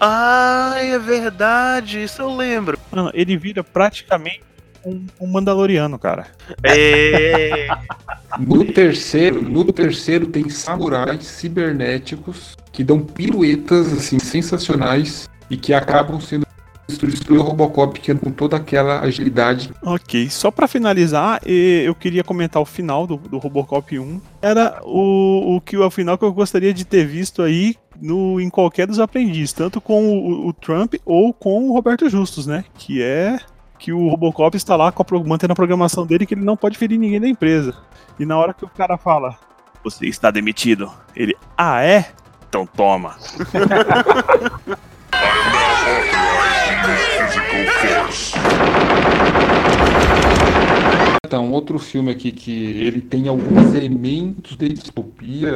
Ai, é verdade, isso eu lembro. Mano, ele vira praticamente um, um Mandaloriano, cara. É, No terceiro, no terceiro tem samurais cibernéticos que dão piruetas assim sensacionais e que acabam sendo destruir o Robocop que anda com toda aquela agilidade. Ok, só pra finalizar, eu queria comentar o final do, do Robocop 1. Era o, o que o final que eu gostaria de ter visto aí no, em qualquer dos aprendizes, tanto com o, o Trump ou com o Roberto Justus, né? Que é que o Robocop está lá com a, mantendo a programação dele que ele não pode ferir ninguém da empresa. E na hora que o cara fala, você está demitido, ele, ah é? Então toma. Então, outro filme aqui que ele tem alguns elementos de distopia,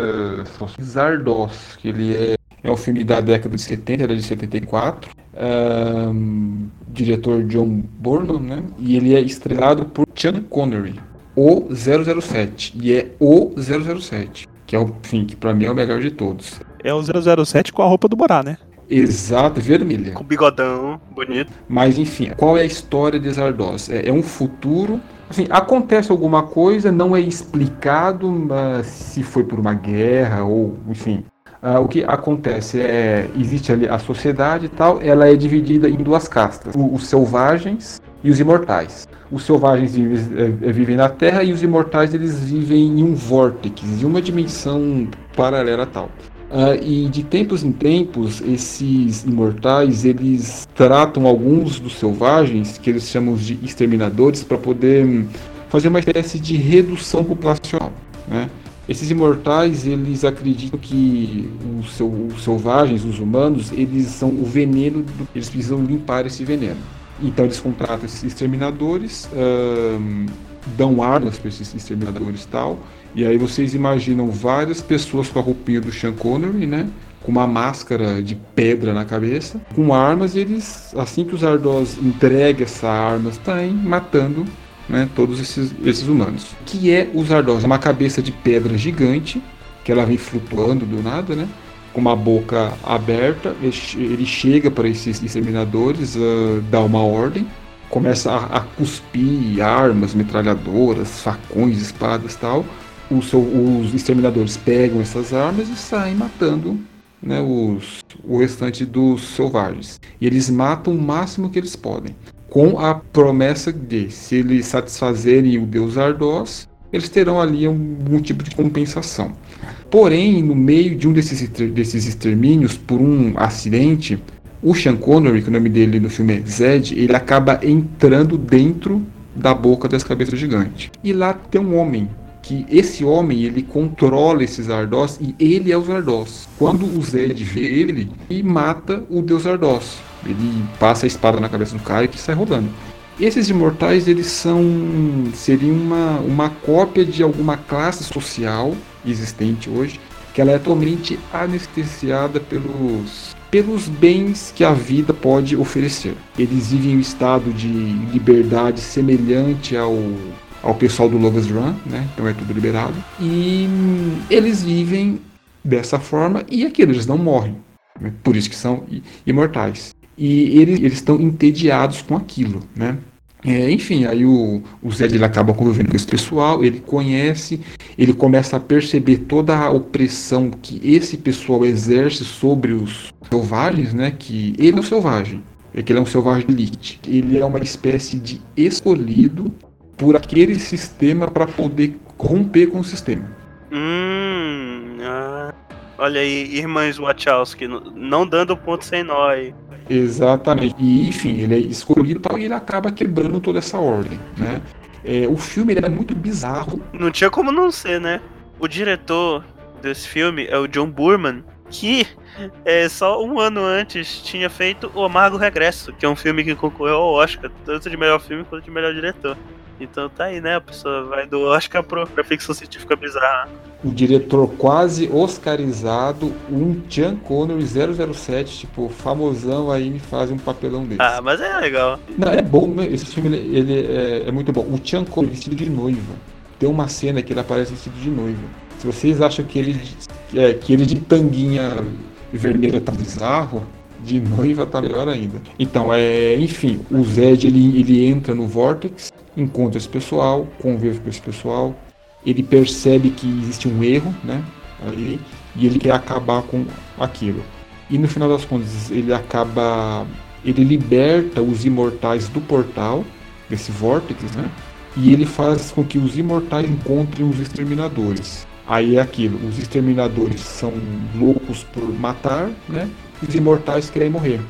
são Zardoz, que ele é É um filme da década de 70, era de 74. Um, diretor John Burnham, né? E ele é estrelado por Sean Connery, o 007. E é o 007, que é o, enfim, que pra mim é o melhor de todos. É o 007 com a roupa do Borá, né? Exato, vermelha. Com bigodão, bonito. Mas enfim, qual é a história de Zardoz? É, é um futuro. Assim, acontece alguma coisa, não é explicado mas se foi por uma guerra ou, enfim. Uh, o que acontece é existe ali a sociedade e tal, ela é dividida em duas castas: os selvagens e os imortais. Os selvagens vivem, é, vivem na Terra e os imortais eles vivem em um vórtice, em uma dimensão paralela tal. Uh, e de tempos em tempos, esses imortais eles tratam alguns dos selvagens, que eles chamam de exterminadores, para poder hum, fazer uma espécie de redução populacional. Né? Esses imortais eles acreditam que os, seu, os, selvagens, os humanos, eles são o veneno, do, eles precisam limpar esse veneno. Então eles contratam esses exterminadores, uh, dão armas para esses exterminadores tal e aí vocês imaginam várias pessoas com a roupinha do Sean Connery, né? Com uma máscara de pedra na cabeça, com armas, e eles, assim que os Ardoz entregam essa arma, saem matando né, todos esses, esses humanos. O que é os Ardoz? É uma cabeça de pedra gigante, que ela vem flutuando do nada, né? Com uma boca aberta, ele, chega para esses exterminadores, uh, dá uma ordem, começa a, a cuspir armas, metralhadoras, facões, espadas tal os exterminadores pegam essas armas e saem matando né, os, o restante dos selvagens. E eles matam o máximo que eles podem, com a promessa de, se eles satisfazerem o deus Ardoz, eles terão ali algum tipo de compensação. Porém, no meio de um desses, desses extermínios, por um acidente, o Sean Connery, que o nome dele no filme é Zed, ele acaba entrando dentro da boca das cabeças gigantes. E lá tem um homem que esse homem ele controla esses Ardós e ele é o Zardoz. Quando o Zed vê ele, e mata o deus Zardoz. Ele passa a espada na cabeça do cara e sai rodando. Esses imortais eles são seriam uma, uma cópia de alguma classe social existente hoje, que ela é totalmente anestesiada pelos pelos bens que a vida pode oferecer. Eles vivem um estado de liberdade semelhante ao ao pessoal do Lover's Run, né? Então é tudo liberado. E eles vivem dessa forma e aquilo, eles não morrem. Né? Por isso que são imortais. E eles, eles estão entediados com aquilo, né? É, enfim, aí o, o Zed ele acaba convivendo com esse pessoal, ele conhece, ele começa a perceber toda a opressão que esse pessoal exerce sobre os selvagens, né? Que ele é um selvagem, é que ele é um selvagem elite. Ele é uma espécie de escolhido por aquele sistema para poder romper com o sistema. Hum, ah, olha aí, irmãs Wachowski, não dando ponto sem nó aí. Exatamente. E enfim, ele é escolhido e ele acaba quebrando toda essa ordem, né? É, o filme é muito bizarro. Não tinha como não ser, né? O diretor desse filme é o John Burman, que é, só um ano antes tinha feito O Amargo Regresso, que é um filme que concorreu ao Oscar, tanto de melhor filme quanto de melhor diretor. Então tá aí, né? A pessoa vai do Oscar pro, pra ficção científica bizarra. O diretor quase oscarizado, um Sean Connery 007, tipo, famosão aí me faz um papelão desse. Ah, mas é legal. Não, é bom, né? esse filme ele é, é muito bom. O Sean Connery vestido de noiva. Tem uma cena que ele aparece vestido de noiva. Se vocês acham que ele, é, que ele de tanguinha vermelha tá bizarro, de noiva tá melhor ainda. Então, é, enfim, o Zed ele, ele entra no Vortex, encontra esse pessoal, convive com esse pessoal, ele percebe que existe um erro, né? Ali, e ele quer acabar com aquilo. E no final das contas, ele acaba. Ele liberta os imortais do portal, desse vórtice, né? E ele faz com que os imortais encontrem os exterminadores. Aí é aquilo, os exterminadores são loucos por matar, né? Os imortais querem morrer.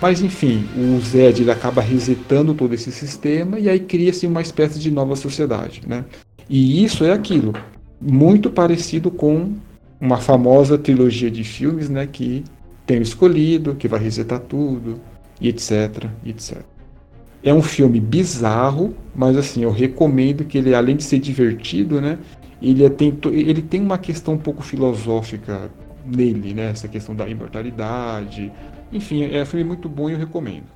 Mas enfim, o Zed ele acaba resetando todo esse sistema e aí cria-se uma espécie de nova sociedade, né? E isso é aquilo, muito parecido com uma famosa trilogia de filmes, né, que tem o escolhido, que vai resetar tudo, e etc, etc. É um filme bizarro, mas assim, eu recomendo que ele, além de ser divertido, né, ele, é, tem, ele tem uma questão um pouco filosófica nele, né? Essa questão da imortalidade. Enfim, é um filme muito bom e eu recomendo.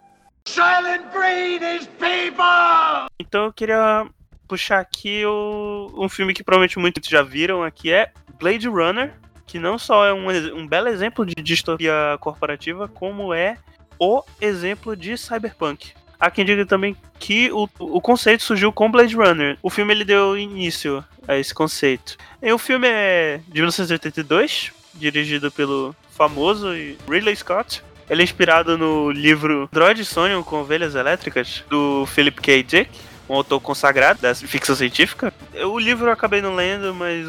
Silent Breed is people! Então eu queria puxar aqui o, um filme que provavelmente muitos já viram aqui é Blade Runner, que não só é um, um belo exemplo de distopia corporativa, como é o exemplo de cyberpunk. Há quem diga também que o, o conceito surgiu com Blade Runner. O filme ele deu início a esse conceito. E o filme é de 1982, dirigido pelo famoso Ridley Scott. Ele é inspirado no livro Droid Sonham com Ovelhas Elétricas, do Philip K. Dick, um autor consagrado da ficção científica. O livro eu acabei não lendo, mas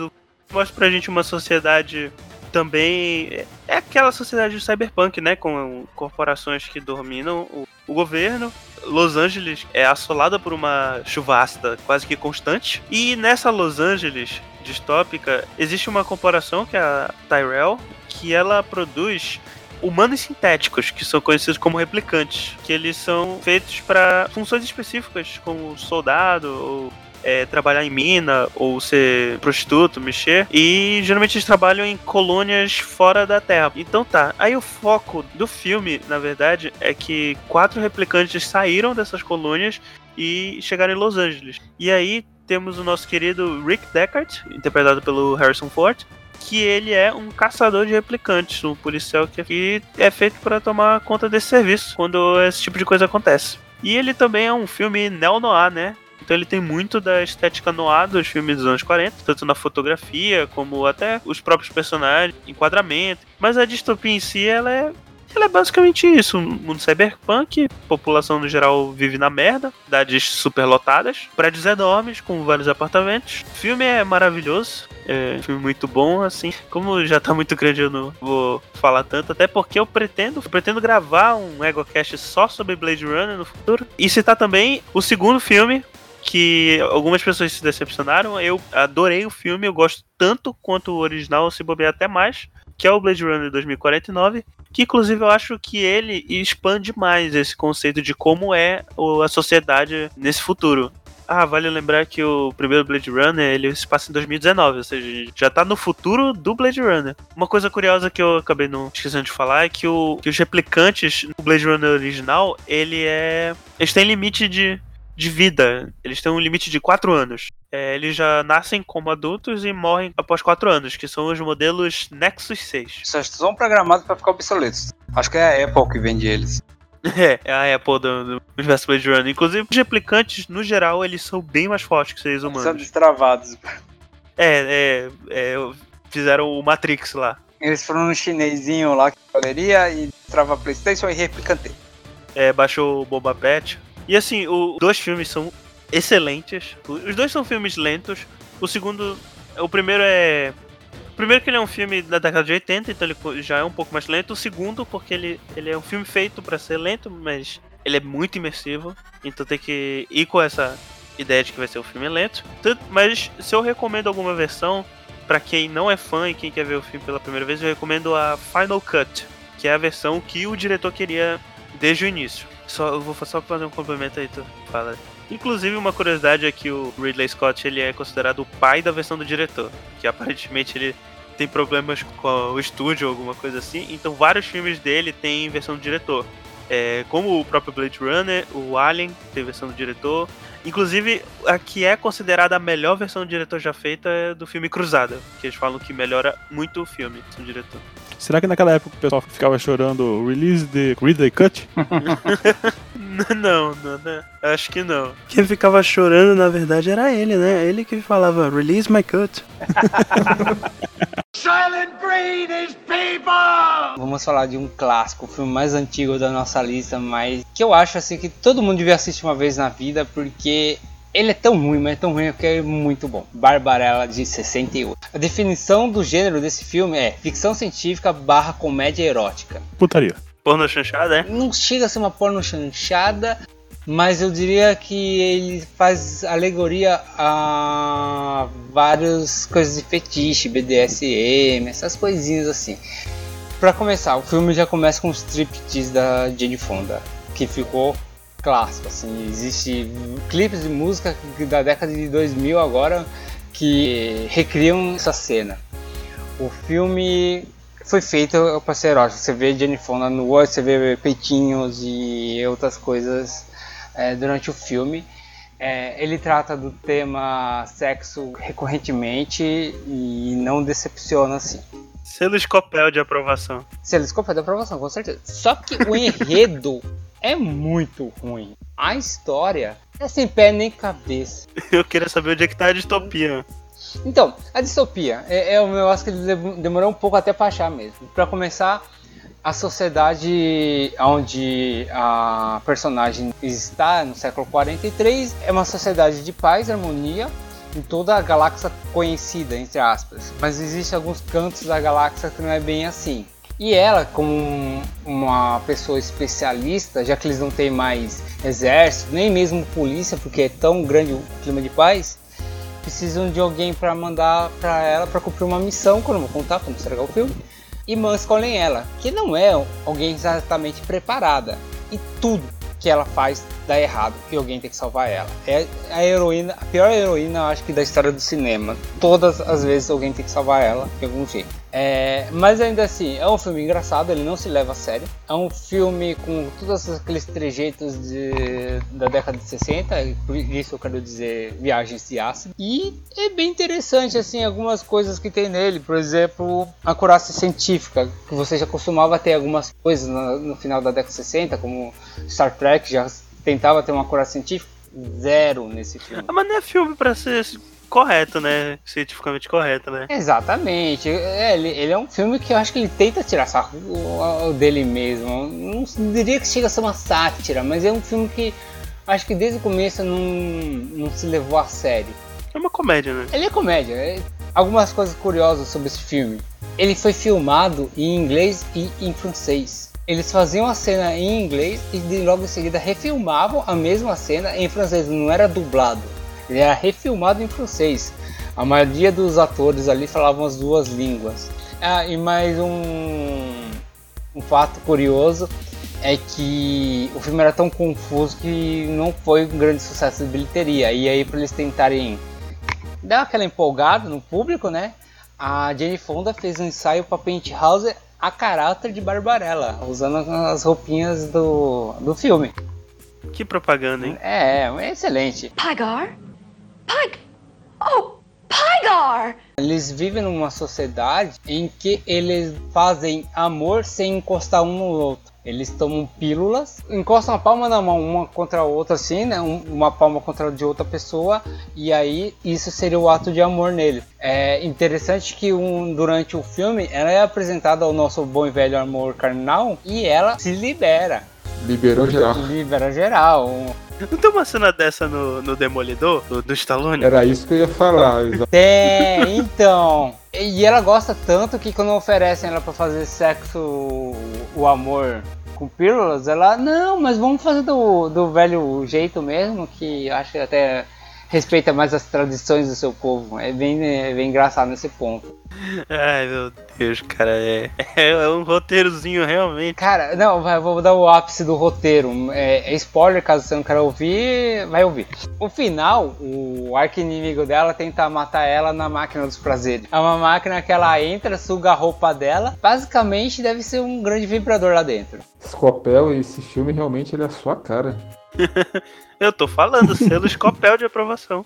mostra pra gente uma sociedade também. É aquela sociedade de cyberpunk, né? Com corporações que dominam o, o governo. Los Angeles é assolada por uma chuvasta quase que constante. E nessa Los Angeles distópica, existe uma corporação que é a Tyrell, que ela produz humanos sintéticos, que são conhecidos como replicantes, que eles são feitos para funções específicas, como soldado ou é, trabalhar em mina ou ser prostituto, mexer. E geralmente eles trabalham em colônias fora da Terra. Então tá. Aí o foco do filme, na verdade, é que quatro replicantes saíram dessas colônias e chegaram em Los Angeles. E aí temos o nosso querido Rick Deckard, interpretado pelo Harrison Ford, que ele é um caçador de replicantes, um policial que é feito para tomar conta desse serviço quando esse tipo de coisa acontece. E ele também é um filme neo-noir, né? Então ele tem muito da estética noir dos filmes dos anos 40, tanto na fotografia como até os próprios personagens, enquadramento. Mas a distopia em si, ela é ela é basicamente isso, um mundo cyberpunk, população no geral vive na merda, cidades superlotadas, prédios enormes com vários apartamentos. O filme é maravilhoso, é um filme muito bom, assim. Como já tá muito grande, eu não vou falar tanto, até porque eu pretendo, pretendo gravar um EgoCast só sobre Blade Runner no futuro. E citar também o segundo filme, que algumas pessoas se decepcionaram. Eu adorei o filme, eu gosto tanto quanto o original, se bobear até mais, que é o Blade Runner 2049, que inclusive eu acho que ele expande mais esse conceito de como é a sociedade nesse futuro. Ah, vale lembrar que o primeiro Blade Runner ele se passa em 2019, ou seja, já tá no futuro do Blade Runner. Uma coisa curiosa que eu acabei não esquecendo de falar é que, o, que os replicantes no Blade Runner original, ele é. Eles têm limite de de vida. Eles têm um limite de 4 anos. É, eles já nascem como adultos e morrem após 4 anos, que são os modelos Nexus 6. Só são programados para ficar obsoletos. Acho que é a Apple que vende eles. É, é a Apple do, do universo Blade Runner. Inclusive, os replicantes, no geral, eles são bem mais fortes que os seres humanos. São destravados. É, é, é, fizeram o Matrix lá. Eles foram no chinesinho lá que valeria e trava Playstation e replicante. É, baixou o Boba Pet. E assim, os dois filmes são excelentes. Os dois são filmes lentos. O segundo. O primeiro é. Primeiro que ele é um filme da década de 80, então ele já é um pouco mais lento. O segundo, porque ele, ele é um filme feito para ser lento, mas ele é muito imersivo. Então tem que ir com essa ideia de que vai ser um filme lento. Mas se eu recomendo alguma versão, para quem não é fã e quem quer ver o filme pela primeira vez, eu recomendo a Final Cut, que é a versão que o diretor queria desde o início. Só, eu vou só fazer um complemento aí, tu fala. Inclusive, uma curiosidade é que o Ridley Scott ele é considerado o pai da versão do diretor, que aparentemente ele tem problemas com o estúdio ou alguma coisa assim, então vários filmes dele têm versão do diretor. É, como o próprio Blade Runner, o Alien tem versão do diretor. Inclusive, a que é considerada a melhor versão do diretor já feita é do filme Cruzada, que eles falam que melhora muito o filme do diretor. Será que naquela época o pessoal ficava chorando release the Ridley Cut? não, não, não, acho que não. Quem ficava chorando, na verdade, era ele, né? Ele que falava, release my cut. Silent Breed is people! Vamos falar de um clássico, o filme mais antigo da nossa lista, mas que eu acho assim que todo mundo devia assistir uma vez na vida, porque ele é tão ruim, mas é tão ruim que é muito bom. Barbarella de 68. A definição do gênero desse filme é ficção científica barra comédia erótica. Putaria. Porno chanchada, é? Não chega a ser uma porno chanchada, mas eu diria que ele faz alegoria a várias coisas de fetiche, BDSM, essas coisinhas assim. Para começar, o filme já começa com o striptease da Jane Fonda, que ficou clássico, assim, existe clipes de música da década de 2000 agora que recriam essa cena. O filme foi feito pra ser erótico. Você vê Jane Fonda nua, você vê peitinhos e outras coisas é, durante o filme. É, ele trata do tema sexo recorrentemente e não decepciona assim. Selo Scopel de aprovação. Selo Scopel de aprovação, com certeza. Só que o enredo é muito ruim. A história é sem pé nem cabeça. Eu queria saber onde é que tá a distopia. Então, a distopia é, é um negócio que demorou um pouco até pra achar mesmo. Para começar, a sociedade onde a personagem está no século 43 é uma sociedade de paz e harmonia em toda a galáxia conhecida, entre aspas. Mas existem alguns cantos da galáxia que não é bem assim. E ela, como uma pessoa especialista, já que eles não têm mais exército, nem mesmo polícia, porque é tão grande o clima de paz, precisam de alguém para mandar para ela para cumprir uma missão, que eu não vou contar para não estragar o filme. E escolhem ela, que não é alguém exatamente preparada. E tudo que ela faz dá errado e alguém tem que salvar ela. É a heroína, a pior heroína, acho que da história do cinema. Todas as vezes alguém tem que salvar ela de algum jeito. É, mas ainda assim, é um filme engraçado, ele não se leva a sério. É um filme com todos aqueles trejeitos de, da década de 60, por isso eu quero dizer viagens de ácido. E é bem interessante, assim, algumas coisas que tem nele. Por exemplo, a curácia científica, que você já costumava ter algumas coisas no, no final da década de 60, como Star Trek já tentava ter uma curácia científica. Zero nesse filme. Ah, mas não é filme pra ser correto, né? Cientificamente correto, né? Exatamente. É, ele, ele, é um filme que eu acho que ele tenta tirar sarro dele mesmo. Não diria que chega a ser uma sátira, mas é um filme que acho que desde o começo não, não se levou a sério. É uma comédia, né? Ele é comédia. É... Algumas coisas curiosas sobre esse filme. Ele foi filmado em inglês e em francês. Eles faziam a cena em inglês e logo em seguida refilmavam a mesma cena em francês, não era dublado. Ele era refilmado em francês. A maioria dos atores ali falavam as duas línguas. Ah, e mais um, um fato curioso é que o filme era tão confuso que não foi um grande sucesso de bilheteria. E aí, para eles tentarem dar aquela empolgada no público, né? A Jane Fonda fez um ensaio para Penthouse a caráter de Barbarella, usando as roupinhas do, do filme. Que propaganda, hein? É, é excelente. Pagar? Pig! Oh, Pygar! Eles vivem numa sociedade em que eles fazem amor sem encostar um no outro. Eles tomam pílulas, encostam a palma na mão uma contra a outra, assim, né? Uma palma contra a de outra pessoa, e aí isso seria o ato de amor nele. É interessante que um, durante o filme ela é apresentada ao nosso bom e velho amor carnal e ela se libera. Liberou geral. Libera geral. Não tem uma cena dessa no, no Demolidor, do, do Stallone? Era isso que eu ia falar. Tem, então. E ela gosta tanto que quando oferecem ela para fazer sexo, o amor com pílulas, ela, não, mas vamos fazer do, do velho jeito mesmo, que acho que até respeita mais as tradições do seu povo. É bem, é bem engraçado nesse ponto. Ai meu Deus, cara, é, é um roteirozinho realmente. Cara, não, vai, vou dar o ápice do roteiro. É, é, spoiler, caso você não queira ouvir, vai ouvir. O final, o arqui-inimigo dela tenta matar ela na máquina dos prazeres. É uma máquina que ela entra, suga a roupa dela. Basicamente, deve ser um grande vibrador lá dentro. Scopel, esse filme realmente ele é a sua cara. Eu tô falando, selo Scopel de aprovação.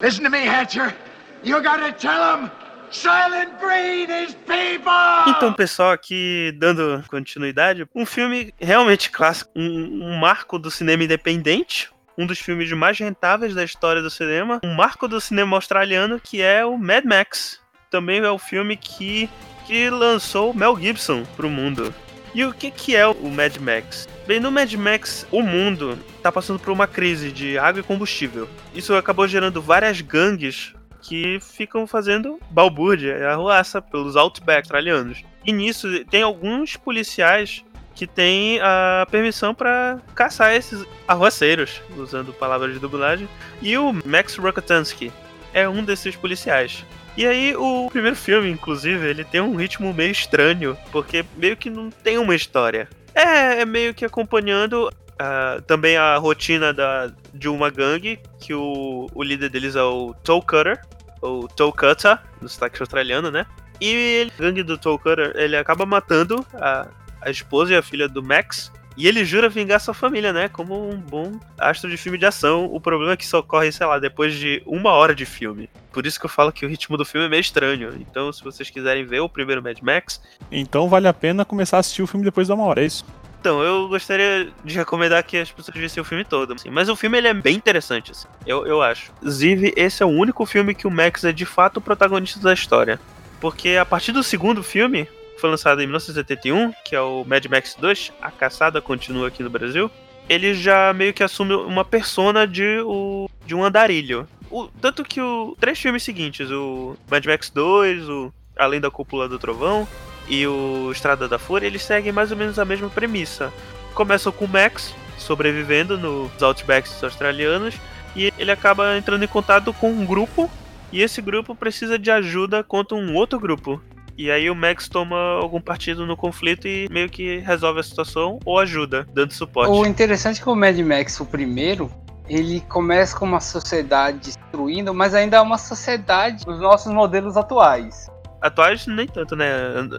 Listen to me, Hatcher. You gotta tell him Silent Breed is people! Então, pessoal, aqui dando continuidade, um filme realmente clássico, um, um marco do cinema independente, um dos filmes mais rentáveis da história do cinema, um marco do cinema australiano que é o Mad Max. Também é o filme que, que lançou Mel Gibson pro mundo. E o que, que é o Mad Max? Bem, no Mad Max, o mundo está passando por uma crise de água e combustível. Isso acabou gerando várias gangues que ficam fazendo balbúrdia, arruaça pelos outback australianos. E nisso tem alguns policiais que têm a permissão para caçar esses arruaceiros, usando palavras de dublagem. E o Max Rokotansky é um desses policiais. E aí, o primeiro filme, inclusive, ele tem um ritmo meio estranho, porque meio que não tem uma história. É, é meio que acompanhando uh, também a rotina da, de uma gangue, que o, o líder deles é o Toe Cutter, ou Toe Cutter, no sotaque australiano, né? E ele, a gangue do Toll Cutter, ele acaba matando a, a esposa e a filha do Max. E ele jura vingar sua família, né? Como um bom astro de filme de ação. O problema é que isso ocorre, sei lá, depois de uma hora de filme. Por isso que eu falo que o ritmo do filme é meio estranho. Então, se vocês quiserem ver o primeiro Mad Max, Então vale a pena começar a assistir o filme depois da uma hora, é isso? então eu gostaria de recomendar que as pessoas vissem o filme todo. assim. Mas o filme ele é bem interessante, assim, eu, eu acho. Inclusive, esse é o único filme que o Max é de fato o protagonista da história. Porque a partir do segundo filme, foi lançado em 1981, que é o Mad Max 2, A Caçada Continua aqui no Brasil, ele já meio que assume uma persona de, o, de um andarilho. O, tanto que os três filmes seguintes, o Mad Max 2, o Além da Cúpula do Trovão e o Estrada da Fúria, eles seguem mais ou menos a mesma premissa. Começam com o Max sobrevivendo nos Outbacks australianos e ele acaba entrando em contato com um grupo e esse grupo precisa de ajuda contra um outro grupo. E aí o Max toma algum partido no conflito e meio que resolve a situação ou ajuda, dando suporte. O interessante é que o Mad Max, o primeiro, ele começa com uma sociedade destruindo, mas ainda é uma sociedade dos nossos modelos atuais. Atuais nem tanto, né?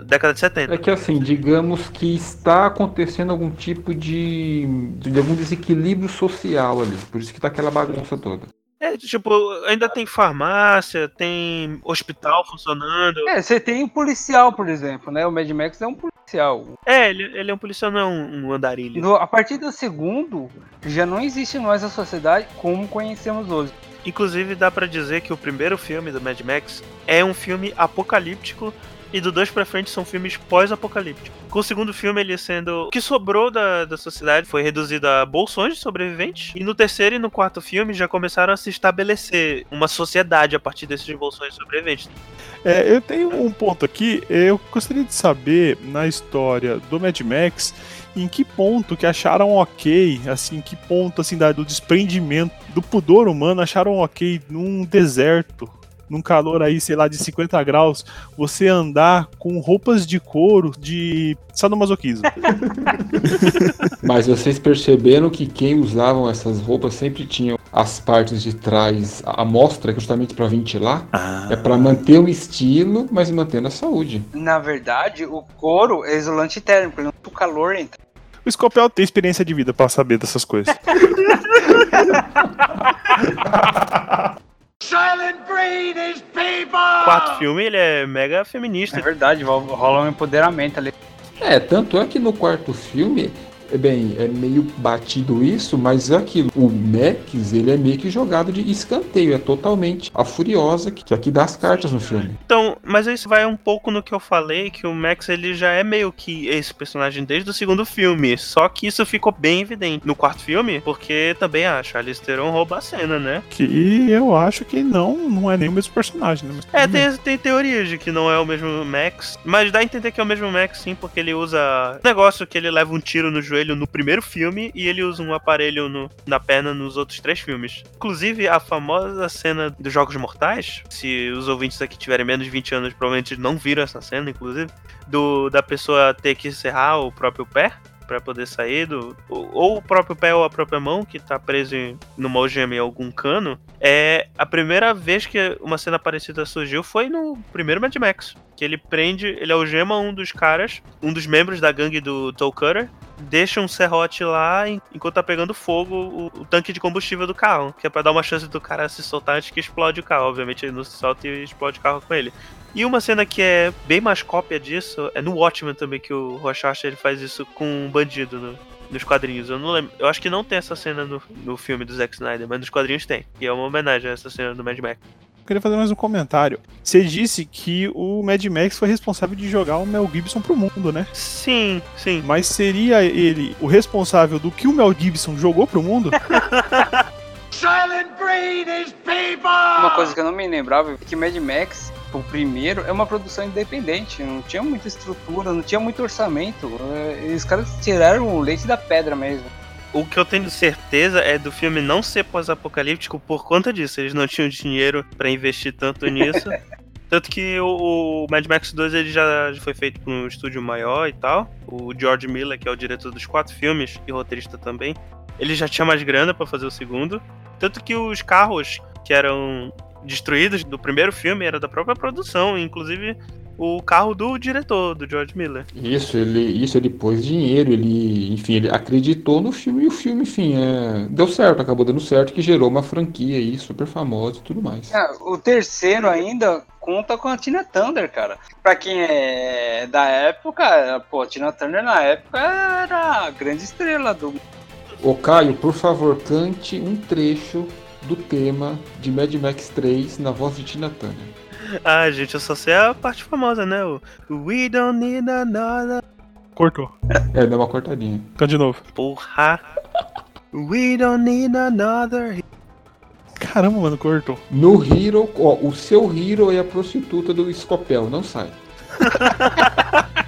Década de 70. É que assim, digamos que está acontecendo algum tipo de, de algum desequilíbrio social ali. Por isso que tá aquela bagunça toda. É, tipo, ainda tem farmácia, tem hospital funcionando. É, você tem um policial, por exemplo, né? O Mad Max é um policial. É, ele, ele é um policial, não é um, um andarilho. No- a partir do segundo, já não existe mais a sociedade como conhecemos hoje. Inclusive, dá pra dizer que o primeiro filme do Mad Max é um filme apocalíptico e do dois pra frente são filmes pós-apocalípticos. Com o segundo filme, ele sendo. O que sobrou da, da sociedade foi reduzido a bolsões de sobreviventes. E no terceiro e no quarto filme já começaram a se estabelecer uma sociedade a partir desses bolsões de sobreviventes. É, eu tenho um ponto aqui. Eu gostaria de saber, na história do Mad Max, em que ponto que acharam ok, assim, em que ponto assim da- do desprendimento do pudor humano acharam ok num deserto, num calor aí, sei lá, de 50 graus, você andar com roupas de couro de sadomasoquismo. Mas vocês perceberam que quem usavam essas roupas sempre tinham as partes de trás à mostra, justamente para ventilar. É para manter o estilo, mas mantendo a saúde. Na verdade, o couro é isolante térmico, não o calor entra. O Scopel tem experiência de vida pra saber dessas coisas. Silent Breed is people! O quarto filme, ele é mega É feminista. verdade, ro- rola um empoderamento ali. É, tanto é que no quarto filme, é bem, é meio batido isso, mas é aquilo. O Max, ele é meio que jogado de escanteio, é totalmente a Furiosa que, que aqui dá as cartas no filme. Então, mas isso vai um pouco no que eu falei, que o Max ele já é meio que esse personagem desde o segundo filme. Só que isso ficou bem evidente no quarto filme, porque também a Charlize Theron rouba a cena, né? que eu acho que não, não é nem o mesmo personagem, né? Mas É, tem, tem teorias de que não é o mesmo Max, mas dá a entender que é o mesmo Max sim, porque ele usa negócio que ele leva um tiro no joelho no primeiro filme e ele usa um aparelho no- na perna nos outros três filmes. Inclusive, a famosa cena dos Jogos Mortais, se os ouvintes aqui tiverem menos de 20 anos, provavelmente não viram essa cena, inclusive, do da pessoa ter que serrar o próprio pé pra poder sair do ou, o próprio pé ou a própria mão que tá preso em, numa algema em algum cano é a primeira vez que uma cena parecida surgiu foi no primeiro Mad Max que ele prende ele algema um dos caras um dos membros da gangue do Cutter deixa um serrote lá en- enquanto tá pegando fogo o, o tanque de combustível do carro que é pra dar uma chance do cara se soltar antes que explode o carro. Obviamente ele não se solta e explode o carro com ele e uma cena que é bem mais cópia disso é no Watchmen também, que o Rorschach ele faz isso com um bandido no- nos quadrinhos. Eu não lembro. Eu acho que não tem essa cena no, no filme do Zack Snyder, mas nos quadrinhos tem. E é uma homenagem a essa cena do Mad Max. Eu queria fazer mais um comentário. Você disse que o Mad Max foi responsável de jogar o Mel Gibson pro mundo, né? Sim, sim. Mas seria ele o responsável do que o Mel Gibson jogou pro mundo? Silent Breed is people! Uma coisa que eu não me lembrava é que Mad Max, o primeiro, é uma produção independente. Não tinha muita estrutura, não tinha muito orçamento. É, Os caras tiraram o leite da pedra mesmo. O que eu tenho certeza é do filme não ser pós-apocalíptico por conta disso. Eles não tinham dinheiro pra investir tanto nisso. Tanto que o, Mad Max 2 ele já foi feito por um estúdio maior e tal. O George Miller, que é o diretor dos quatro filmes e roteirista também, ele já tinha mais grana pra fazer o segundo. Tanto que os carros que eram destruídos do primeiro filme era da própria produção. Inclusive, o carro do diretor, do George Miller. Isso, ele, isso, ele pôs dinheiro, ele, enfim, ele acreditou no filme e o filme, enfim, é, deu certo, acabou dando certo, que gerou uma franquia aí super famosa e tudo mais. É, o terceiro ainda conta com a Tina Turner, cara. Pra quem é da época, pô, a Tina Turner na época era a grande estrela do. Ô Caio, por favor, cante um trecho do tema de Mad Max 3 na voz de Tina Turner. Ah, gente, eu só sei a parte famosa, né? O We don't need another. Cortou. É, deu uma cortadinha. Canta de novo. Porra. We don't need another. Caramba, mano, cortou. No Hero, ó, o seu Hero é a prostituta do Scopel, não sai.